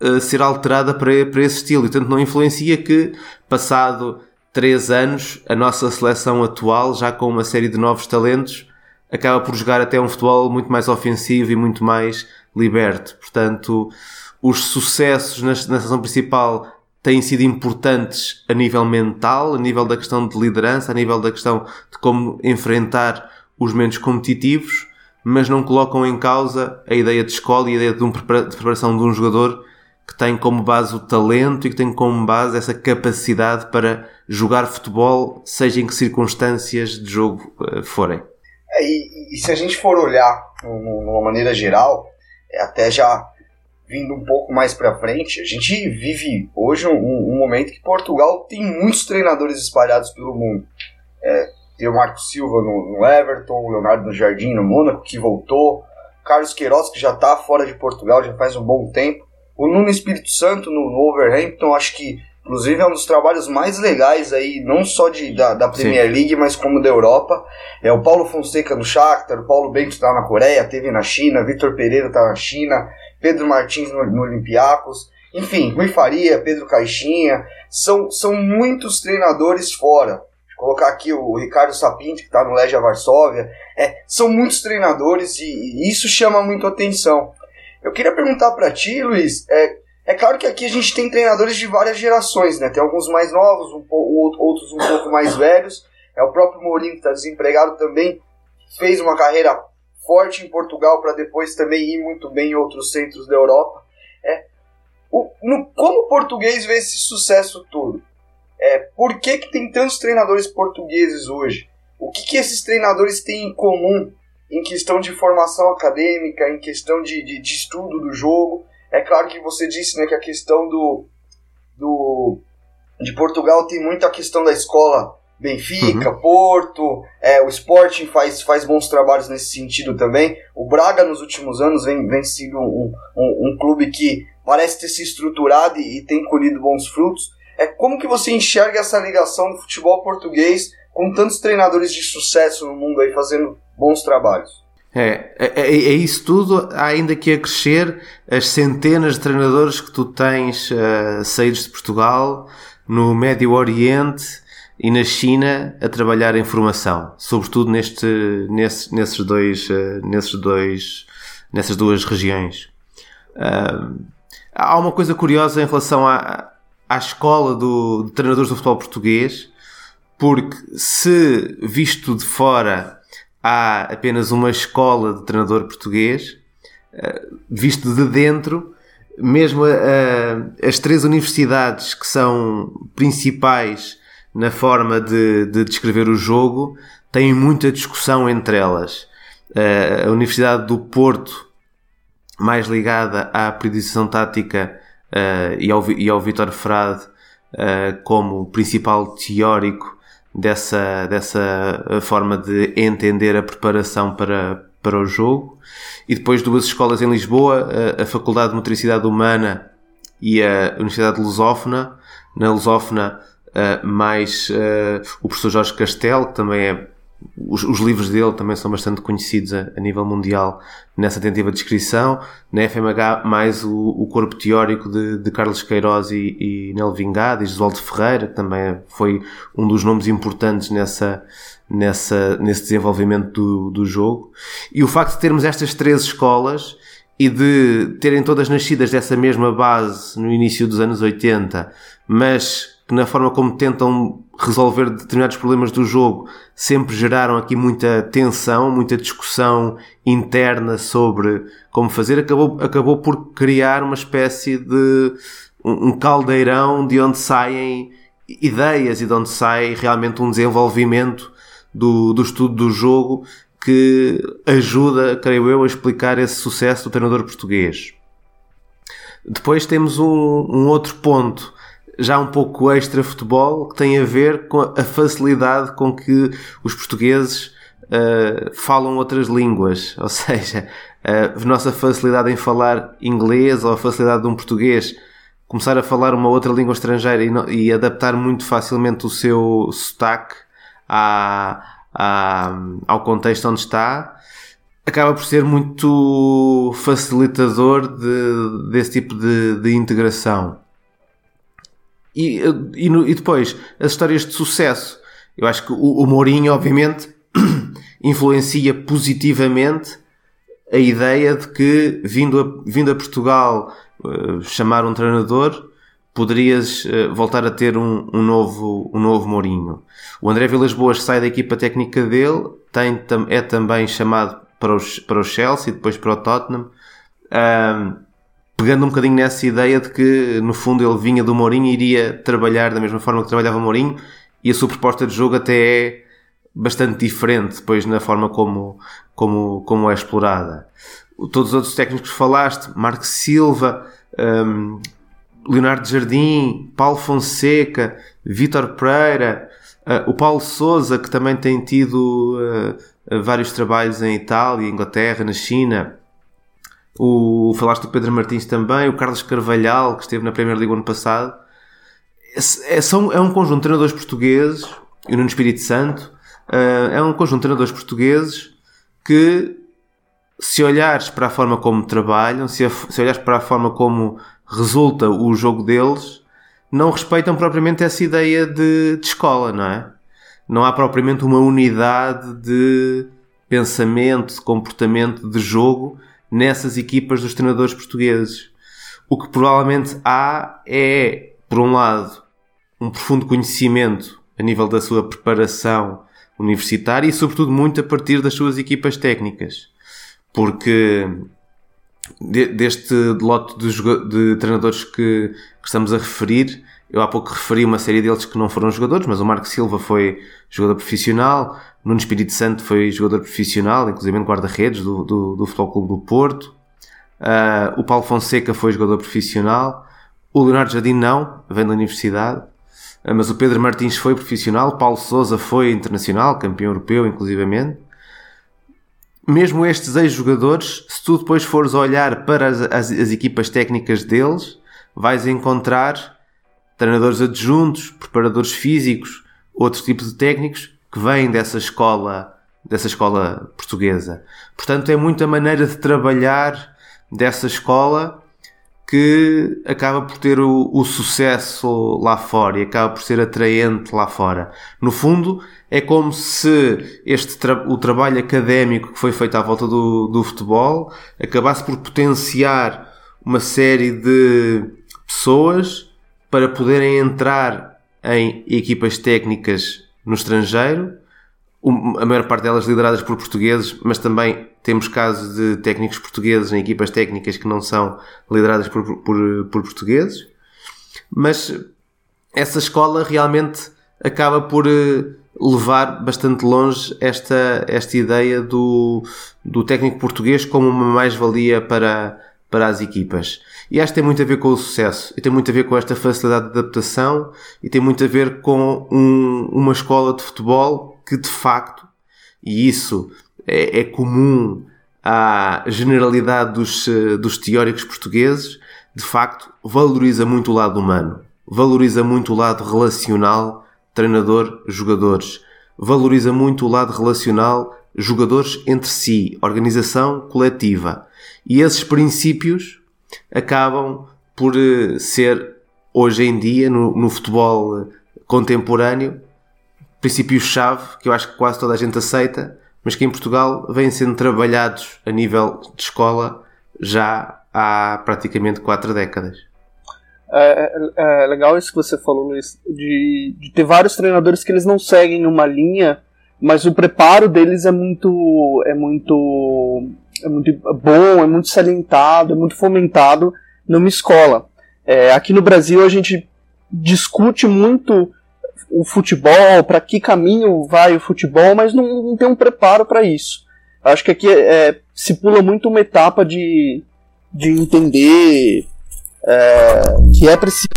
uh, ser alterada para, para esse estilo. E, portanto, não influencia que, passado três anos, a nossa seleção atual, já com uma série de novos talentos, acaba por jogar até um futebol muito mais ofensivo e muito mais liberto. Portanto, os sucessos na, na seleção principal têm sido importantes a nível mental, a nível da questão de liderança, a nível da questão de como enfrentar os menos competitivos, mas não colocam em causa a ideia de escola e a ideia de, um, de preparação de um jogador que tem como base o talento e que tem como base essa capacidade para jogar futebol, seja em que circunstâncias de jogo uh, forem. É, e, e, se a gente for olhar numa maneira geral, é até já vindo um pouco mais para frente, a gente vive hoje um, um, momento que Portugal tem muitos treinadores espalhados pelo mundo. É, tem o Marco Silva no, no, Everton, o Leonardo no Jardim no Mônaco, que voltou, Carlos Queiroz, que já está fora de Portugal já faz um bom tempo, o Nuno Espírito Santo no, no Overhampton, acho que inclusive é um dos trabalhos mais legais aí, não só de, da, da Premier Sim. League, mas como da Europa. É o Paulo Fonseca no Shakhtar, o Paulo Bento está na Coreia, teve na China, Vitor Pereira está na China, Pedro Martins no, no Olympiacos, enfim, Rui Faria, Pedro Caixinha, são, são muitos treinadores fora. Vou colocar aqui o Ricardo Sapinto, que está no Legia Varsóvia. É, são muitos treinadores e, e, isso chama muito atenção. Eu queria perguntar para ti, Luiz, é, é claro que aqui a gente tem treinadores de várias gerações, né? Tem alguns mais novos, um outros um pouco mais velhos. É o próprio Mourinho que está desempregado também, fez uma carreira forte em Portugal para depois também ir muito bem em outros centros da Europa. É, o, no, como o português vê esse sucesso todo? é por que, que tem tantos treinadores portugueses hoje? O que, que esses treinadores têm em comum em questão de formação acadêmica, em questão de, de, de estudo do jogo? É claro que você disse né, que a questão do, do de Portugal tem muito a questão da escola Benfica, uhum. Porto, é, o Sporting faz, faz bons trabalhos nesse sentido também. O Braga nos últimos anos vem, vem sendo um, um, um clube que parece ter se estruturado e, e, tem colhido bons frutos. É como que você enxerga essa ligação do futebol português com tantos treinadores de sucesso no mundo aí fazendo bons trabalhos? É, é, é, é isso tudo, ainda que acrescer as centenas de treinadores que tu tens uh, saídos de Portugal, no Médio Oriente e na China a trabalhar em formação, sobretudo neste, nesse, nesses dois, uh, nesses dois, nessas duas regiões. Uh, há uma coisa curiosa em relação à, à escola do, de treinadores do futebol português, porque se visto de fora há apenas uma escola de treinador português, eh, visto de dentro, mesmo as três universidades que são principais na forma de, de descrever o jogo têm muita discussão entre elas. Eh, a Universidade do Porto, mais ligada à periodização tática e, ao, e ao Vitor Frade como principal teórico dessa, dessa forma de entender a preparação para, para o jogo. E depois duas escolas em Lisboa, a, a Faculdade de Motricidade Humana e a Universidade de Lusófona. Na Lusófona, uh, mais o professor Jorge Castelo, que também é os, os, livros dele também são bastante conhecidos a, a, nível mundial nessa tentativa de descrição. Na FMH, mais o, o corpo teórico de, de Carlos Queiroz e, e Nel Vingado e Josualdo Ferreira, que também foi um dos nomes importantes nessa, nessa, nesse desenvolvimento do, do jogo. E o facto de termos estas três escolas e de terem todas nascidas dessa mesma base no início dos anos 80, mas que na forma como tentam resolver determinados problemas do jogo sempre geraram aqui muita tensão, muita discussão interna sobre como fazer, acabou, acabou por criar uma espécie de um caldeirão de onde saem ideias e de onde sai realmente um desenvolvimento do, do estudo do jogo que ajuda, creio eu, a explicar esse sucesso do treinador português. Depois temos um, um outro ponto já um pouco extra futebol que tem a ver com a facilidade com que os portugueses uh, falam outras línguas, <laughs> ou seja, a nossa facilidade em falar inglês ou a facilidade de um português começar a falar uma outra língua estrangeira e, não, e adaptar muito facilmente o seu sotaque à, à, ao contexto onde está, acaba por ser muito facilitador de, desse tipo de, de integração. E, e, e, depois, as histórias de sucesso. Eu acho que o, o Mourinho, obviamente, <clears throat> influencia positivamente a ideia de que, vindo a, vindo a Portugal uh, chamar um treinador, poderias uh, voltar a ter um, um, novo, um novo Mourinho. O André Vilas Boas sai da equipa técnica dele, tem, é também chamado para o, para o Chelsea, depois para o Tottenham. Um, pegando um bocadinho nessa ideia de que, no fundo, ele vinha do Mourinho e iria trabalhar da mesma forma que trabalhava o Mourinho, e a sua proposta de jogo até é bastante diferente depois na forma como, como, como é explorada. Todos os outros técnicos que falaste, Marco Silva, um, Leonardo Jardim, Paulo Fonseca, Vítor Pereira, uh, o Paulo Souza, que também tem tido uh, vários trabalhos em Itália, Inglaterra, na China, o, falaste do Pedro Martins também, o Carlos Carvalhal, que esteve na Primeira Liga ano passado. É, são, é um conjunto de treinadores portugueses, e o Nuno Espírito Santo, uh, é um conjunto de treinadores portugueses que, se olhares para a forma como trabalham, se, se olhares para a forma como resulta o jogo deles, não respeitam propriamente essa ideia de, de escola, não é? Não há propriamente uma unidade de pensamento, de comportamento, de jogo nessas equipas dos treinadores portugueses. O que provavelmente há é, por um lado, um profundo conhecimento a nível da sua preparação universitária e, sobretudo, muito a partir das suas equipas técnicas. Porque deste lote de, de treinadores que, que, estamos a referir, Eu há pouco referi uma série deles que não foram jogadores, mas o Marco Silva foi jogador profissional, Nuno Espírito Santo foi jogador profissional, inclusive guarda-redes do, do, do Futebol Clube do Porto. Uh, o Paulo Fonseca foi jogador profissional. O Leonardo Jardim não, vem da universidade. Uh, mas o Pedro Martins foi profissional. Paulo Souza foi internacional, campeão europeu, inclusivamente. Mesmo estes ex-jogadores, se tu depois fores olhar para as, as, as equipas técnicas deles, vais encontrar treinadores adjuntos, preparadores físicos, outros tipos de técnicos que vêm dessa escola, dessa escola portuguesa. Portanto, é muita maneira de trabalhar dessa escola que acaba por ter o, o, sucesso lá fora e acaba por ser atraente lá fora. No fundo, é como se este tra o trabalho académico que foi feito à volta do, do futebol acabasse por potenciar uma série de pessoas para poderem entrar em equipas técnicas no estrangeiro, a maior parte delas lideradas por portugueses, mas também temos casos de técnicos portugueses em equipas técnicas que não são lideradas por, por, por portugueses. Mas essa escola realmente acaba por eh, levar bastante longe esta, esta ideia do, do técnico português como uma mais-valia para, para as equipas. E acho que tem muito a ver com o sucesso, e tem muito a ver com esta facilidade de adaptação, e tem muito a ver com um, uma escola de futebol que de facto, e isso é, é comum à generalidade dos, dos teóricos portugueses, de facto valoriza muito o lado humano, valoriza muito o lado relacional treinador-jogadores, valoriza muito o lado relacional jogadores entre si, organização coletiva. E esses princípios acabam por eh, ser, hoje em dia, no, no futebol eh, contemporâneo, princípios-chave que eu acho que quase toda a gente aceita, mas que em Portugal vêm sendo trabalhados a nível de escola já há praticamente quatro décadas. É, é, é legal isso que você falou, Luiz, de, de ter vários treinadores que eles não seguem uma linha, mas o preparo deles é muito, é muito é muito bom, é muito salientado, é muito fomentado numa escola. É, aqui no Brasil a gente discute muito o futebol, para que caminho vai o futebol, mas não, não tem um preparo para isso. Acho que aqui é, se pula muito uma etapa de, de entender é, que é preciso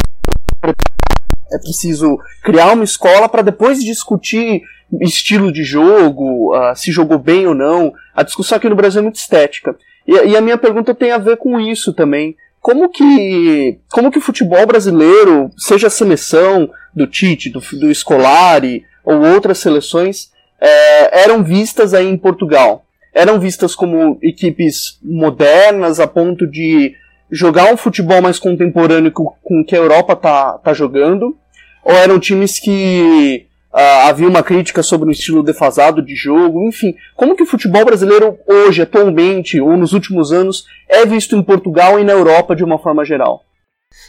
é preciso criar uma escola para depois discutir estilo de jogo, uh, se jogou bem ou não. A discussão aqui no Brasil é muito estética. E, e, a minha pergunta tem a ver com isso também. Como que, como que o futebol brasileiro, seja a seleção do Tite, do, do Scolari ou outras seleções, é, eram vistas aí em Portugal? Eram vistas como equipes modernas a ponto de jogar um futebol mais contemporâneo com, com que a Europa tá, tá jogando? Ou eram times que Uh, havia uma crítica sobre o estilo defasado de jogo, enfim, como que o futebol brasileiro hoje, atualmente, ou nos últimos anos, é visto em Portugal e na Europa de uma forma geral?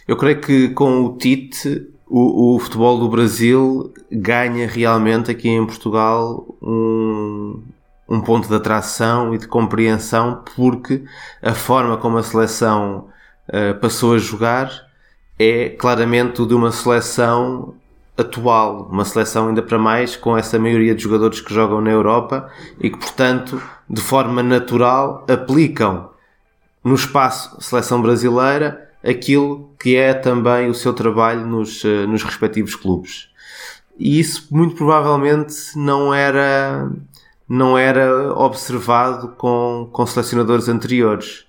Eu creio que com o Tite, o, o futebol do Brasil ganha realmente aqui em Portugal um, um ponto de atração e de compreensão, porque a forma como a seleção uh, passou a jogar é claramente de uma seleção atual, uma seleção ainda para mais com essa maioria de jogadores que jogam na Europa e que, portanto, de forma natural aplicam no espaço seleção brasileira aquilo que é também o seu trabalho nos, eh, nos respectivos clubes. E isso muito provavelmente não era não era observado com, com selecionadores anteriores.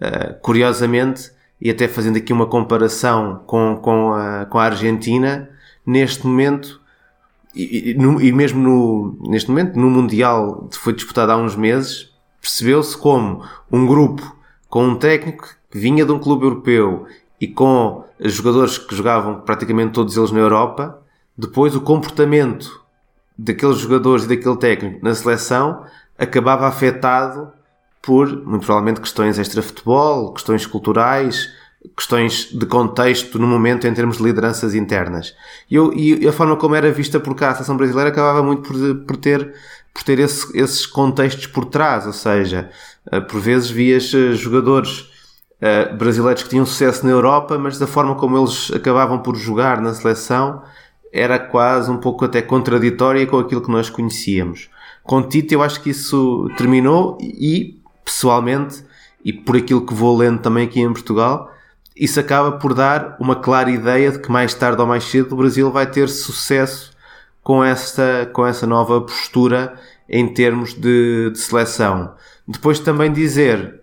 Uh, curiosamente, e até fazendo aqui uma comparação com, com, a, com a Argentina, neste momento, e, e, no, e mesmo no, neste momento, no Mundial que foi disputado há uns meses, percebeu-se como um grupo com um técnico que vinha de um clube europeu e com jogadores que jogavam praticamente todos eles na Europa, depois o comportamento daqueles jogadores e daquele técnico na seleção acabava afetado por, muito provavelmente, questões extra-futebol, questões culturais, questões de contexto no momento em termos de lideranças internas. E, eu, e a forma como era vista por cá a seleção brasileira acabava muito por, por ter, por ter esse, esses contextos por trás, ou seja, eh, por vezes vias eh, jogadores uh, brasileiros que tinham sucesso na Europa, mas da forma como eles acabavam por jogar na seleção era quase um pouco até contraditória com aquilo que nós conhecíamos. Com Tite eu acho que isso terminou e, pessoalmente, e por aquilo que vou lendo também aqui em Portugal, isso acaba por dar uma clara ideia de que mais tarde ou mais cedo o Brasil vai ter sucesso com esta, com essa nova postura em termos de, de seleção. Depois também dizer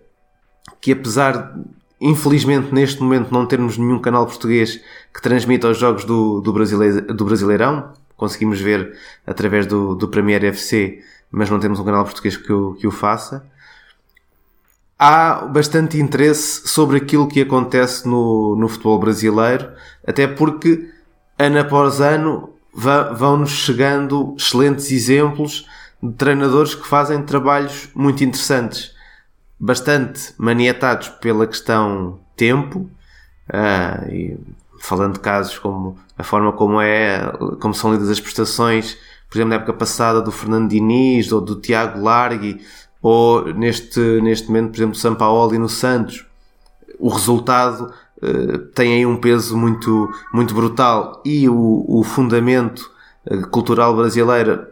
que apesar infelizmente neste momento não termos nenhum canal português que transmita os jogos do, do, Brasileirão, do Brasileirão, conseguimos ver através do, do Premier FC, mas não temos um canal português que o, que o faça há bastante interesse sobre aquilo que acontece no, no futebol brasileiro, até porque ano após ano vão-nos chegando excelentes exemplos de treinadores que fazem trabalhos muito interessantes, bastante maniatados pela questão tempo, uh, e falando de casos como a forma como é, como são lidas as prestações, por exemplo, na época passada do Fernando Diniz ou do Tiago Largui, ou neste, neste momento, por exemplo, São Paulo e no Santos, o resultado uh, tem aí um peso muito, muito brutal. E o, o fundamento uh, cultural brasileiro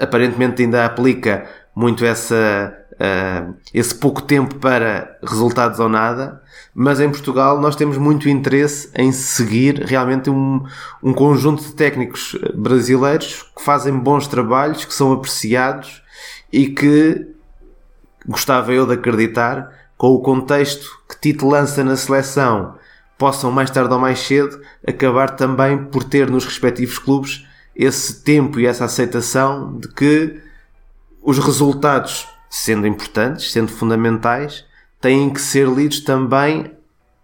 aparentemente ainda aplica muito essa, uh, esse pouco tempo para resultados ou nada, mas em Portugal nós temos muito interesse em seguir realmente um, um conjunto de técnicos brasileiros que fazem bons trabalhos, que são apreciados e que gostava eu de acreditar, com o contexto que Tito lança na seleção, possam mais tarde ou mais cedo acabar também por ter nos respectivos clubes esse tempo e essa aceitação de que os resultados, sendo importantes, sendo fundamentais, têm que ser lidos também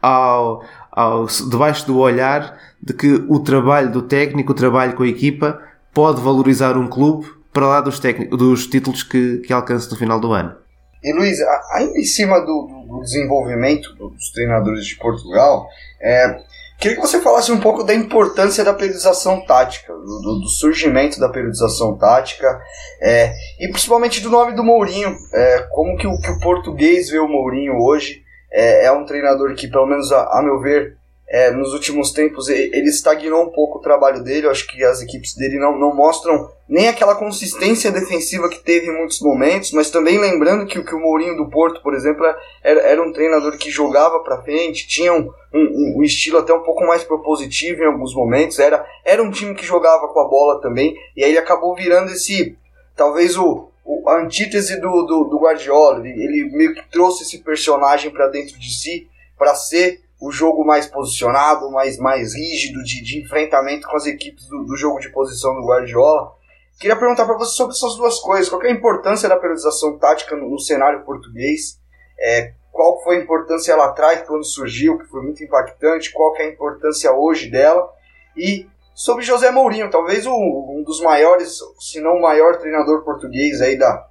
ao, ao, debaixo do olhar de que o trabalho do técnico, o trabalho com a equipa, pode valorizar um clube para lá dos, dos títulos que, que alcança no final do ano. E Luiz, ainda em cima do, do desenvolvimento dos treinadores de Portugal, é, queria que você falasse um pouco da importância da periodização tática, do, do surgimento da periodização tática, é, e principalmente do nome do Mourinho. É, como que o, que o português vê o Mourinho hoje? É, é um treinador que, pelo menos a, a meu ver, é, nos últimos tempos ele estagnou um pouco o trabalho dele. Eu acho que as equipes dele não, não mostram nem aquela consistência defensiva que teve em muitos momentos, mas também lembrando que, que o Mourinho do Porto, por exemplo, era, era um treinador que jogava para frente, tinha um, um, um, estilo até um pouco mais propositivo em alguns momentos, era, era um time que jogava com a bola também, e aí ele acabou virando esse, talvez o, o a antítese do, do, do Guardiola, ele, ele meio que trouxe esse personagem para dentro de si, para ser o jogo mais posicionado, mais, mais rígido, de, de enfrentamento com as equipes do, do jogo de posição do Guardiola. Queria perguntar para você sobre essas duas coisas. Qual é a importância da periodização tática no, no cenário português? É, qual foi a importância lá atrás, quando surgiu, que foi muito impactante? Qual é a importância hoje dela? E sobre José Mourinho, talvez um, um dos maiores, se não o maior treinador português aí da,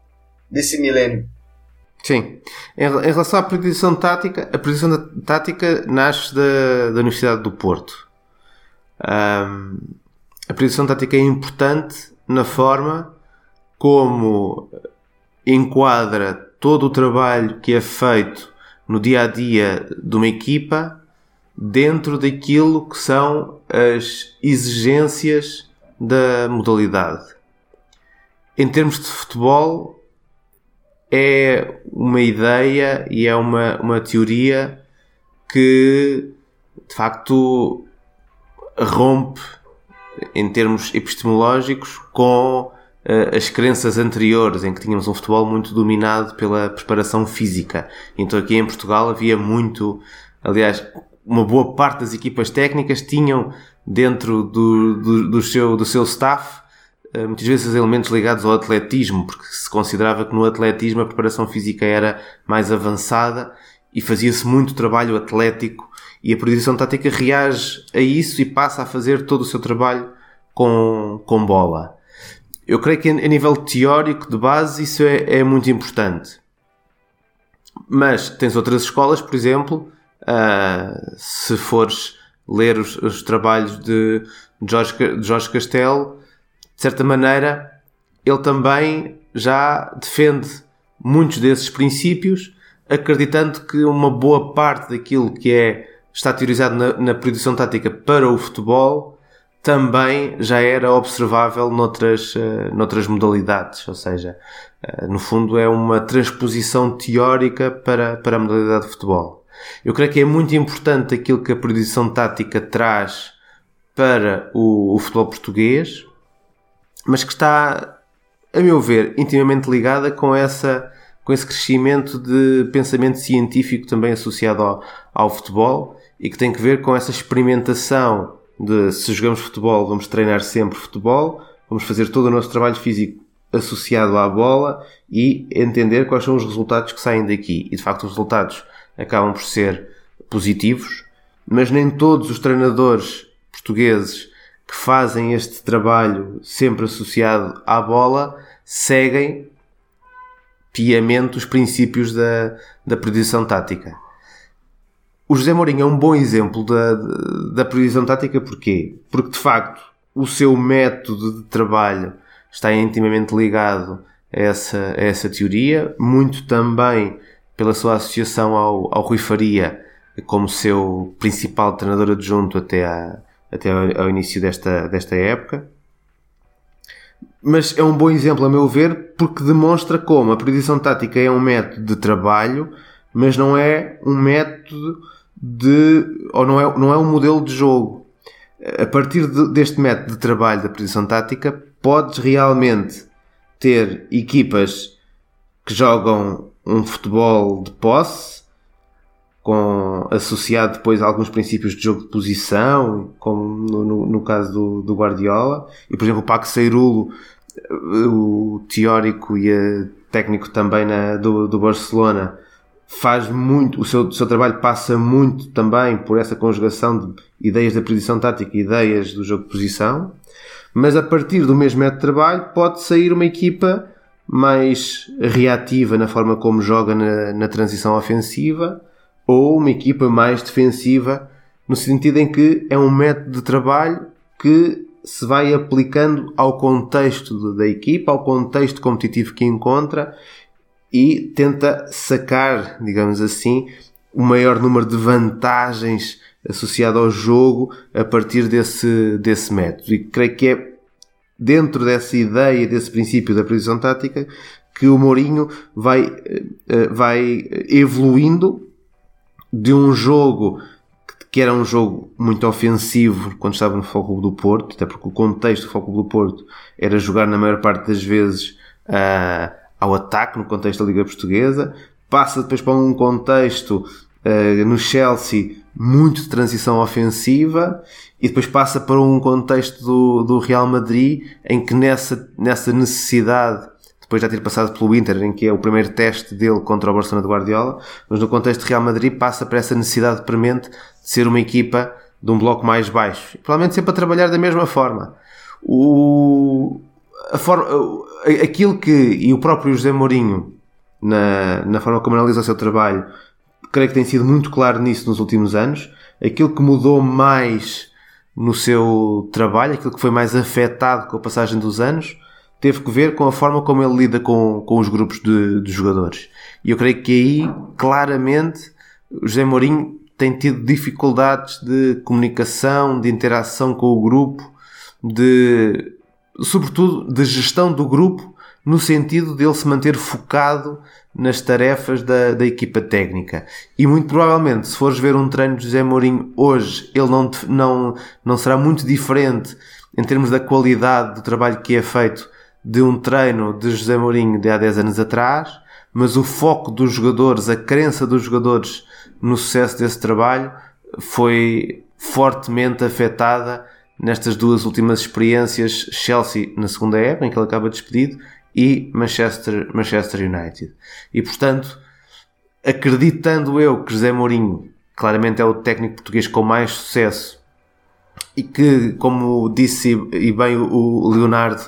desse milênio. Sim. Em, relação à predisposição tática, a predisposição tática nasce da, da Universidade do Porto. Um, a predisposição tática é importante na forma como enquadra todo o trabalho que é feito no dia a dia de uma equipa dentro daquilo que são as exigências da modalidade. Em termos de futebol, é uma ideia e é uma, uma teoria que de facto rompe em termos epistemológicos com uh, as crenças anteriores em que tínhamos um futebol muito dominado pela preparação física. Então aqui em Portugal havia muito, aliás, uma boa parte das equipas técnicas tinham dentro do, do, do seu, do seu staff muitas vezes elementos ligados ao atletismo, porque se considerava que no atletismo a preparação física era mais avançada e fazia-se muito trabalho atlético e a produção tática reage a isso e passa a fazer todo o seu trabalho com, com bola. Eu creio que a nível teórico de base isso é, é muito importante. Mas tens outras escolas, por exemplo, uh, se fores ler os, os trabalhos de Jorge, Jorge Castelo, de certa maneira, ele também já defende muitos desses princípios, acreditando que uma boa parte daquilo que é está teorizado na, na produção tática para o futebol também já era observável noutras, uh, noutras modalidades, ou seja, uh, no fundo é uma transposição teórica para, para a modalidade de futebol. Eu creio que é muito importante aquilo que a produção tática traz para o, o futebol português, mas que está, a meu ver, intimamente ligada com essa com esse crescimento de pensamento científico também associado ao, ao futebol e que tem que ver com essa experimentação de se jogamos futebol, vamos treinar sempre futebol, vamos fazer todo o nosso trabalho físico associado à bola e entender quais são os resultados que saem daqui. E de facto, os resultados acabam por ser positivos, mas nem todos os treinadores portugueses que fazem este trabalho sempre associado à bola seguem piamente os princípios da, da previsão tática. O José Mourinho é um bom exemplo da, da previsão tática, porquê? Porque de facto o seu método de trabalho está intimamente ligado a essa, a essa teoria, muito também pela sua associação ao, ao Rui Faria como seu principal treinador adjunto até, a, até ao, ao início desta, desta época. Mas é um bom exemplo, a meu ver, porque demonstra como a predição tática é um método de trabalho, mas não é um método de. ou não é, não é um modelo de jogo. A partir de, deste método de trabalho da posição tática, podes realmente ter equipas que jogam um futebol de posse, com, associado depois a alguns princípios de jogo de posição, como no, no, no caso do, do, Guardiola, e por exemplo o Paco Seirulo, o teórico e técnico também na, do, do Barcelona, faz muito, o seu, o seu trabalho passa muito também por essa conjugação de ideias da posição tática e ideias do jogo de posição, mas a partir do mesmo método de trabalho pode sair uma equipa mais reativa na forma como joga na, na transição ofensiva ou uma equipa mais defensiva no sentido em que é um método de trabalho que se vai aplicando ao contexto da equipa, ao contexto competitivo que encontra e tenta sacar, digamos assim, o maior número de vantagens associado ao jogo a partir desse, desse método. E creio que é dentro dessa ideia, desse princípio da previsão tática, que o Mourinho vai, eh, eh, vai evoluindo de um jogo que era um jogo muito ofensivo quando estava no Foco do Porto, até porque o contexto do Foco do Porto era jogar na maior parte das vezes uh, ao ataque no contexto da Liga Portuguesa, passa depois para um contexto uh, no Chelsea muito de transição ofensiva e depois passa para um contexto do, do Real Madrid em que nessa, nessa necessidade depois de já ter passado pelo Inter, em que é o primeiro teste dele contra o Barcelona de Guardiola, mas no contexto de Real Madrid passa para essa necessidade premente de ser uma equipa de um bloco mais baixo. Provavelmente sempre a trabalhar da mesma forma. O, a forma, aquilo que, e o próprio José Mourinho, na, na forma como analisa o seu trabalho, creio que tem sido muito claro nisso nos últimos anos. Aquilo que mudou mais no seu trabalho, aquilo que foi mais afetado com a passagem dos anos, teve que ver com a forma como ele lida com, com os grupos de, de jogadores. E eu creio que aí, claramente, o José Mourinho tem tido dificuldades de comunicação, de interação com o grupo, de sobretudo de gestão do grupo, no sentido de ele se manter focado nas tarefas da, da equipa técnica. E muito provavelmente, se fores ver um treino de José Mourinho hoje, ele não, não, não será muito diferente em termos da qualidade do trabalho que é feito de um treino de José Mourinho de há 10 anos atrás, mas o foco dos jogadores, a crença dos jogadores no sucesso desse trabalho foi fortemente afetada nestas duas últimas experiências, Chelsea na segunda época, em que ele acaba despedido, e Manchester, Manchester United. E portanto, acreditando eu que José Mourinho claramente é o técnico português com mais sucesso e que, como disse e bem o Leonardo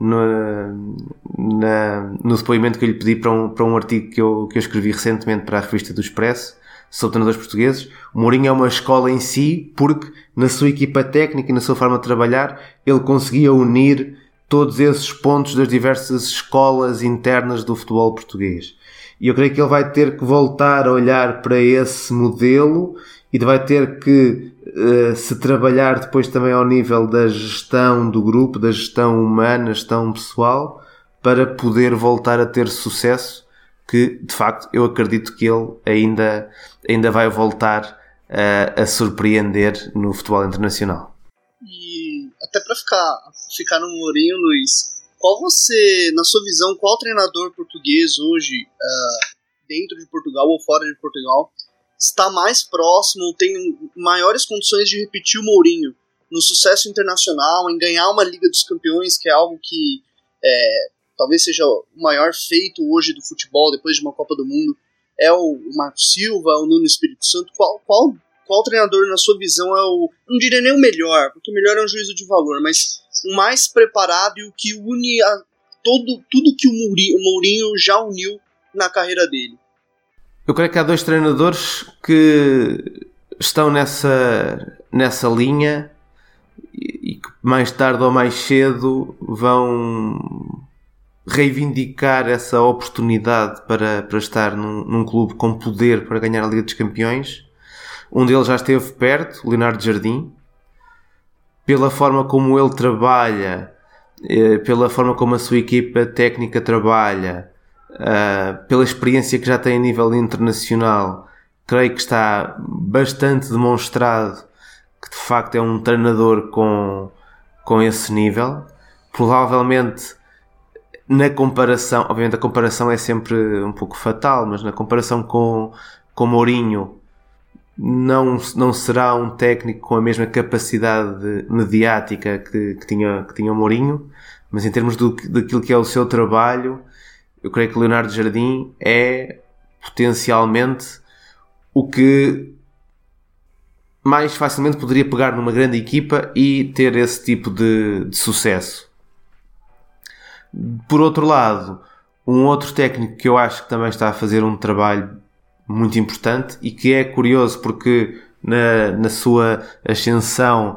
no, na, no depoimento que eu lhe pedi para um, para um artigo que eu, que eu escrevi recentemente para a revista do Expresso, sobre treinadores portugueses. O Mourinho é uma escola em si, porque na sua equipa técnica e na sua forma de trabalhar, ele conseguia unir todos esses pontos das diversas escolas internas do futebol português. E eu creio que ele vai ter que voltar a olhar para esse modelo e vai ter que uh, se trabalhar depois também ao nível da gestão do grupo, da gestão humana, gestão pessoal, para poder voltar a ter sucesso, que de facto eu acredito que ele ainda, ainda vai voltar a, a surpreender no futebol internacional. E até para ficar, ficar no Mourinho, Luiz, qual você, na sua visão, qual treinador português hoje, uh, dentro de Portugal ou fora de Portugal, está mais próximo, tem maiores condições de repetir o Mourinho no sucesso internacional, em ganhar uma Liga dos Campeões, que é algo que é, talvez seja o maior feito hoje do futebol, depois de uma Copa do Mundo, é o, Marco Silva, o Nuno Espírito Santo? Qual, qual, qual treinador, na sua visão, é o. Não diria nem o melhor, porque o melhor é um juízo de valor, mas o mais preparado e o que une a, todo, tudo que o Mourinho, o Mourinho já uniu na carreira dele? Eu creio que há dois treinadores que estão nessa, nessa linha e que mais tarde ou mais cedo vão reivindicar essa oportunidade para, para estar num, num, clube com poder para ganhar a Liga dos Campeões. Um deles já esteve perto, Leonardo Jardim, pela forma como ele trabalha, eh, pela forma como a sua equipa técnica trabalha, eh, pela experiência que já tem a nível internacional, creio que está bastante demonstrado que de facto é um treinador com, com esse nível. Provavelmente na comparação, obviamente a comparação é sempre um pouco fatal, mas na comparação com, com Mourinho, não, não será um técnico com a mesma capacidade mediática que, que, tinha, que tinha o Mourinho, mas em termos do, daquilo que é o seu trabalho, eu creio que Leonardo Jardim é potencialmente o que mais facilmente poderia pegar numa grande equipa e ter esse tipo de, de sucesso. Por outro lado, um outro técnico que eu acho que também está a fazer um trabalho muito importante e que é curioso porque na, na sua ascensão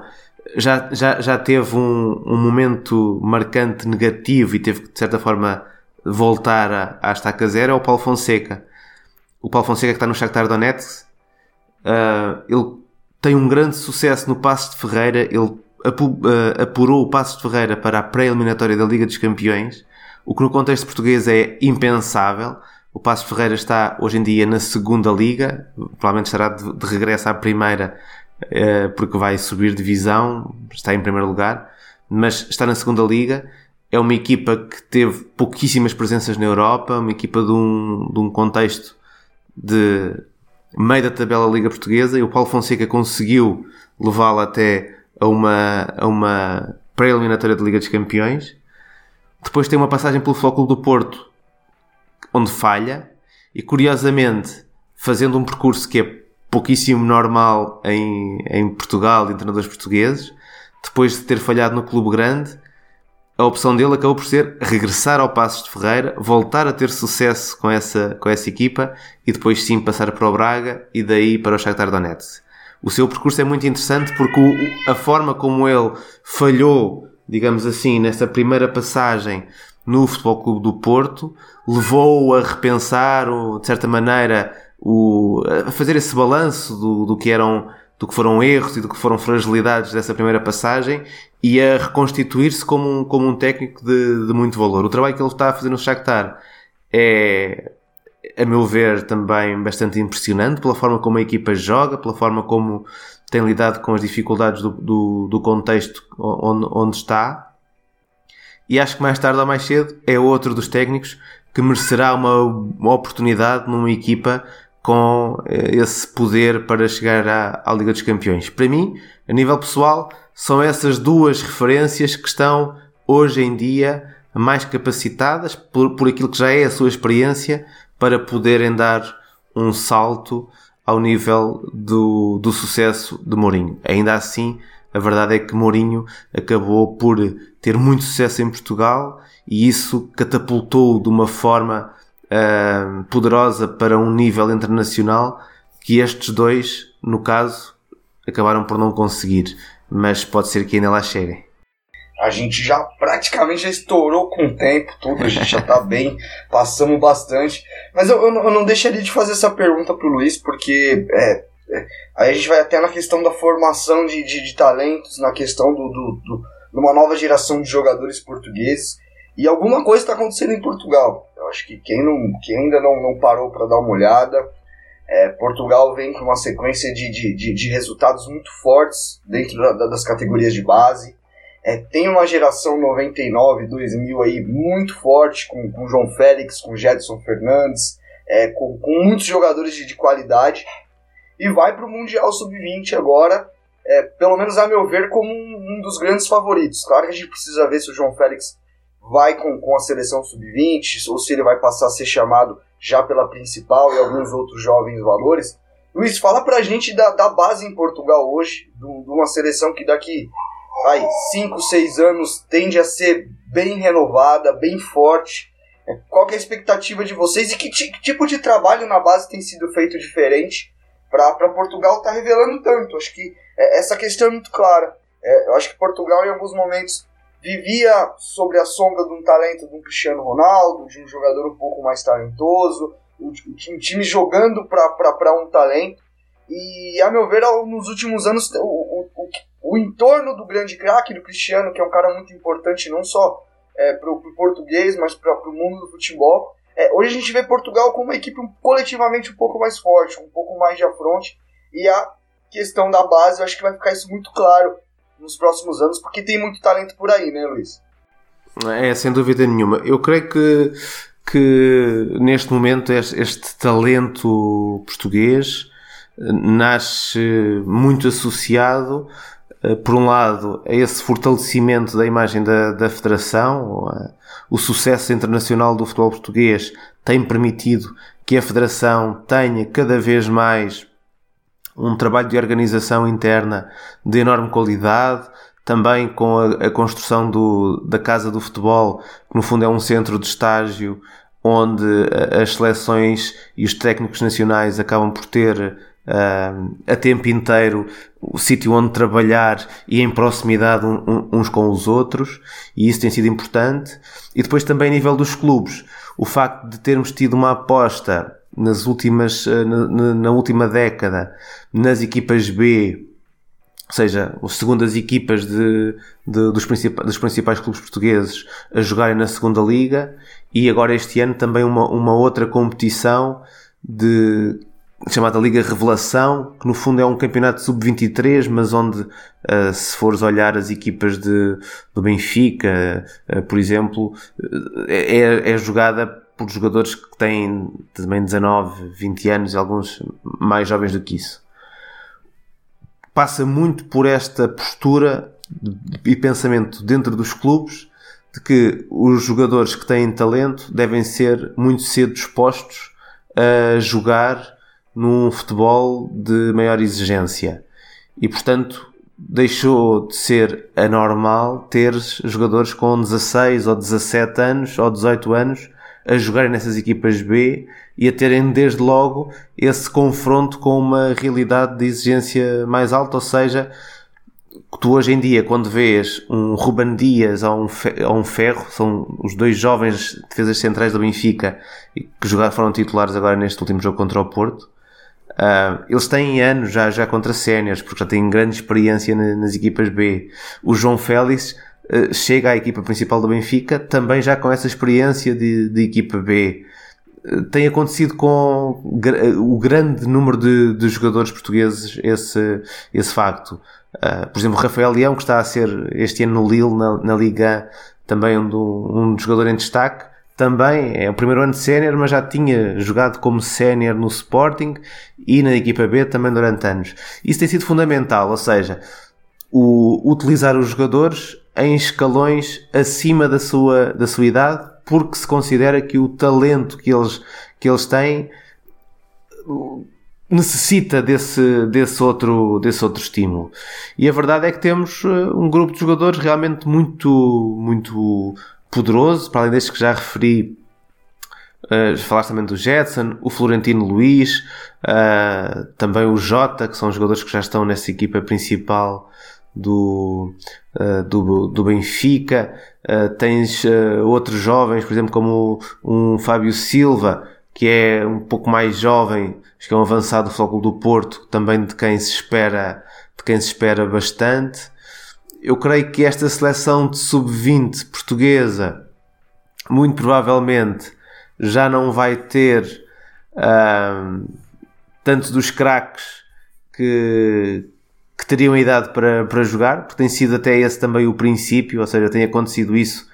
já, já, já teve um, um momento marcante negativo e teve que de certa forma voltar a estaca zero é o Paulo Fonseca. O Paulo Fonseca que está no Shakhtar Donetsk, uh, ele tem um grande sucesso no Passo de Ferreira, ele eh, apurou o Passo de Ferreira para a pré-eliminatória da Liga dos Campeões, o que no contexto português é impensável. O Passo de Ferreira está hoje em dia na segunda liga, provavelmente estará de, de regresso à primeira uh, porque vai subir divisão, está em primeiro lugar, mas está na segunda liga. É uma equipa que teve pouquíssimas presenças na Europa, uma equipa de um, de um contexto de meio da tabela Liga Portuguesa e o Paulo Fonseca conseguiu levá-la até a uma, a uma pré-eliminatória de Liga dos Campeões. Depois tem uma passagem pelo Flóculo do Porto, onde falha, e curiosamente, fazendo um percurso que é pouquíssimo normal em, em Portugal, de treinadores portugueses, depois de ter falhado no clube grande, a opção dele acabou por ser regressar ao Passos de Ferreira, voltar a ter sucesso com essa, com essa equipa e depois sim passar para o Braga e daí para o Shakhtar Donetsk. O seu percurso é muito interessante porque o, a forma como ele falhou, digamos assim, nessa primeira passagem no Futebol Clube do Porto, levou-o a repensar, de certa maneira, o, a fazer esse balanço do, do que eram do que foram erros e do que foram fragilidades dessa primeira passagem e a reconstituir-se como um, como um técnico de, de muito valor. O trabalho que ele está a fazer no Shakhtar é a meu ver, também bastante impressionante pela forma como a equipa joga, pela forma como tem lidado com as dificuldades do, do, do contexto onde, onde está. E acho que mais tarde ou mais cedo é outro dos técnicos que merecerá uma, uma oportunidade numa equipa com eh, esse poder para chegar à, à Liga dos Campeões. Para mim, a nível pessoal, são essas duas referências que estão hoje em dia mais capacitadas por, por aquilo que já é a sua experiência para poderem dar um salto ao nível do, do sucesso de Mourinho. Ainda assim, a verdade é que Mourinho acabou por ter muito sucesso em Portugal e isso catapultou de uma forma uh, poderosa para um nível internacional que estes dois, no caso, acabaram por não conseguir. Mas pode ser que ainda lá cheguem. a gente já praticamente já estourou com o tempo, tudo, a gente já tá <laughs> bem, passamos bastante. Mas eu, eu, não- eu não deixaria de fazer essa pergunta pro Luiz, porque é, é, aí a gente vai até na questão da formação de, de, de talentos, na questão do, do, do- de uma nova geração de jogadores portugueses. E alguma coisa está acontecendo em Portugal. Eu acho que quem, não, quem ainda não, não parou para dar uma olhada, é, Portugal vem com uma sequência de, de, de, de resultados muito fortes dentro da- da- das categorias de base. É, tem uma geração 99, 2000 aí muito forte, com, com João Félix, com Jedson Fernandes, é, com, com muitos jogadores de, de qualidade. E vai para o Mundial Sub-20 agora, é, pelo menos a meu ver, como um, um dos grandes favoritos. Claro que a gente precisa ver se o João Félix vai com, com a seleção sub-20 ou se ele vai passar a ser chamado já pela principal e alguns outros jovens valores. Luiz, fala pra gente da, da base em Portugal hoje, de uma seleção que daqui 5, 6 anos tende a ser bem renovada, bem forte. Qual é a expectativa de vocês e que, que tipo de trabalho na base tem sido feito diferente para Portugal estar revelando tanto? Acho que é, essa questão é muito clara. É, eu acho que Portugal, em alguns momentos, vivia sobre a sombra de um talento de um Cristiano Ronaldo, de um jogador um pouco mais talentoso, o time- jogando para um talento. E, a meu ver, nos últimos anos, o, o, o, o entorno do grande craque, do Cristiano, que é um cara muito importante não só é, para o português, mas para o mundo do futebol. É, hoje a gente vê Portugal como uma equipe um- coletivamente um pouco mais forte, um pouco mais de afronte. E a questão da base, eu acho que vai ficar isso muito claro nos próximos anos, porque tem muito talento por aí, né, Luiz? É, sem dúvida nenhuma. Eu creio que, que neste momento este, este talento português eh, nasce muito associado, eh, por um lado, a esse fortalecimento da imagem da, da Federação. eh, O sucesso internacional do futebol português tem permitido que a Federação tenha cada vez mais um trabalho de organização interna de enorme qualidade, também com a, a construção do, da Casa do Futebol, que no fundo é um centro de estágio onde as seleções e os técnicos nacionais acabam por ter ah, a tempo inteiro o sítio onde trabalhar e em proximidade uns com os outros, e isso tem sido importante. E depois também a nível dos clubes, o facto de termos tido uma aposta nas últimas, ah, na, na- última década nas equipas B, ou seja, as segundas equipas de, de- dos, principais, dos principais clubes portugueses a jogarem na segunda liga e agora este ano também uma, uma outra competição de chamada Liga Revelação, que no fundo é um campeonato sub-23, mas onde ah, se fores olhar as equipas de, do Benfica, ah, por exemplo, eh, é, é jogada por jogadores que têm também 19, 20 anos e alguns mais jovens do que isso passa muito por esta postura e pensamento dentro dos clubes de que os jogadores que têm talento devem ser muito cedo dispostos a jogar num futebol de maior exigência. E portanto deixou de ser anormal ter jogadores com 16 ou 17 anos ou 18 anos a jogarem nessas equipas B e a terem desde logo esse confronto com uma realidade de exigência mais alta, ou seja, tu hoje em dia, quando vês um Ruben Dias ou um, Ferro, são os dois jovens defesas centrais do Benfica que jogaram, foram titulares agora neste último jogo contra o Porto, ah, eles têm anos já, já contra séniores, porque já têm grande experiência na- nas equipas B. O João Félix chega à equipa principal do Benfica também já com essa experiência de, de equipa B. Ah, Tem acontecido com gra- o grande número de, de jogadores portugueses esse, esse facto. Ah, por exemplo, Rafael Leão, que está a ser este ano no Lille, na, na Liga, também um, do- um jogador em destaque, também é o primeiro ano de sénior, mas já tinha jogado como sénior no Sporting e na equipa B também durante anos. Isso tem sido fundamental, ou seja, o, utilizar os jogadores em escalões acima da sua, da sua idade, porque se considera que o talento que eles, que eles têm necessita desse, desse, outro, desse outro estímulo. E a verdade é que temos eh, um grupo de jogadores realmente muito, muito poderoso, para além destes que já referi, uh, falaste também do Jetson, o Florentino Luiz, uh, também o Jota, que são jogadores que já estão nessa equipa principal do, uh, do, do Benfica, uh, tens uh, outros jovens, por exemplo, como um Fábio Silva, que é um pouco mais jovem, acho que é um avançado do Futebol do Porto, também de quem se espera, de quem se espera bastante. Eu creio que esta seleção de sub-20 portuguesa, muito provavelmente, já não vai ter tanto dos craques que, que teriam idade para, para jogar, porque tem sido até esse também o princípio, ou seja, tem acontecido isso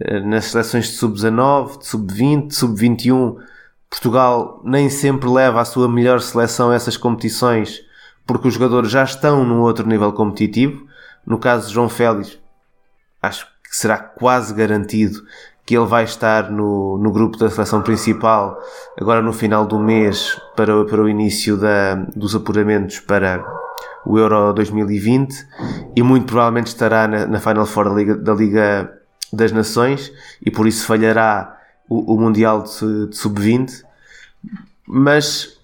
uh, nas seleções de sub-19, de sub-20, de sub-21. Portugal nem sempre leva a sua melhor seleção a essas competições porque os jogadores já estão num outro nível competitivo. No caso de João Félix, acho que será quase garantido que ele vai estar no, no grupo da seleção principal agora no final do mês para, para o início da, dos apuramentos para o Euro 2020 e muito provavelmente estará na, na Final Four da Liga, da Liga das Nações e por isso falhará o, o Mundial de, de Sub-20 mas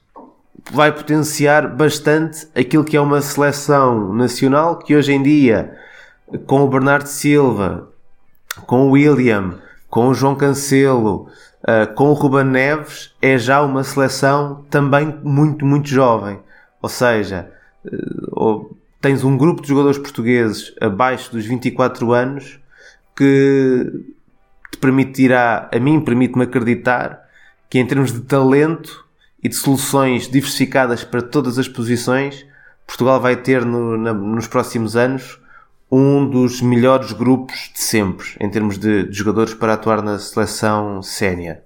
vai potenciar bastante aquilo que é uma seleção nacional que hoje em dia com o Bernardo Silva com o William com o João Cancelo uh, com o Ruben Neves é já uma seleção também muito muito jovem. Ou seja ou tens um grupo de jogadores portugueses abaixo dos 24 anos que te permitirá, a mim permite-me acreditar que em termos de talento e de soluções diversificadas para todas as posições, Portugal vai ter no, na, nos próximos anos um dos melhores grupos de sempre em termos de, de jogadores para atuar na seleção sénior.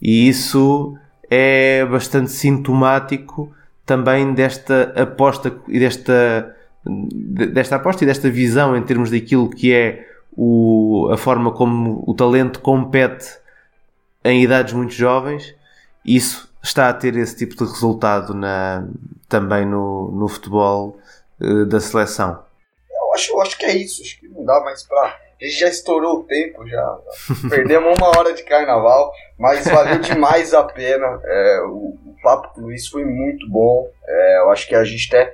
E isso é bastante sintomático também desta aposta e desta, desta aposta e desta visão em termos daquilo que é o, a forma como o talento compete em idades muito jovens, isso está a ter esse tipo de resultado na, também no, no futebol uh, da seleção. Eu acho, eu acho que é isso, acho que não dá mais pra. A gente já estourou o tempo, já. Perdemos uma hora de carnaval, mas valeu <laughs> demais a pena. É, o, papo com o Luiz foi muito bom. É, eu acho que a gente até.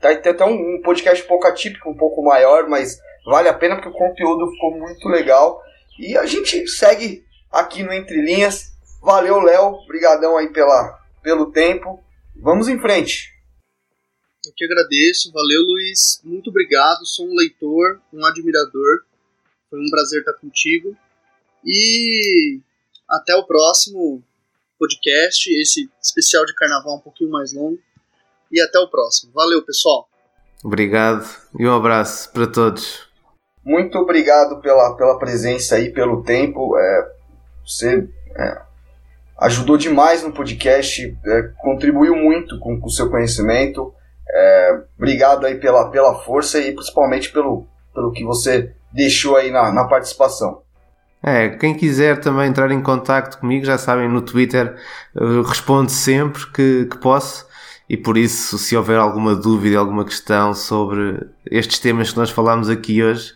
Tá, até um, um podcast um pouco atípico, um pouco maior, mas vale a pena porque o conteúdo ficou muito legal. E a gente segue aqui no Entre Linhas. Valeu, Léo. Obrigadão aí pela, pelo tempo. Vamos em frente. Eu que agradeço. Valeu, Luiz. Muito obrigado. Sou um leitor, um admirador. Foi um prazer estar contigo. E até o próximo podcast, esse especial de carnaval um pouquinho mais longo. E até o próximo. Valeu, pessoal. Obrigado e um abraço para todos. Muito obrigado pela, pela presença aí, pelo tempo. É, você é, ajudou demais no podcast, é, contribuiu muito com o seu conhecimento. É, obrigado aí pela, pela força e principalmente pelo, pelo que você deixou aí na, na participação. É, quem quiser também entrar em contato comigo, já sabem, no Twitter eu respondo sempre que, que posso. E por isso, se houver alguma dúvida, alguma questão sobre estes temas que nós falamos aqui hoje,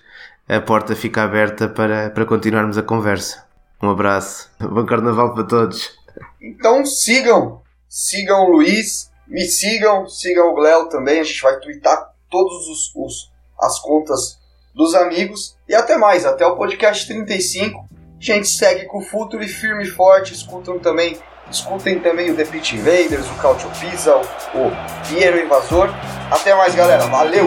a porta fica aberta para, para continuarmos a conversa. Um abraço, <laughs> bom carnaval para todos. Então sigam, sigam o Luiz, me sigam, sigam o Léo também, a gente vai twittar todos os, os as contas dos amigos. E até mais, até o podcast 35. A gente segue com o Futuri firme e forte. Escutam também, escutem também o The Pit Invaders, o Cautio Pizza, o, o Piero Invasor. Até mais, galera. Valeu!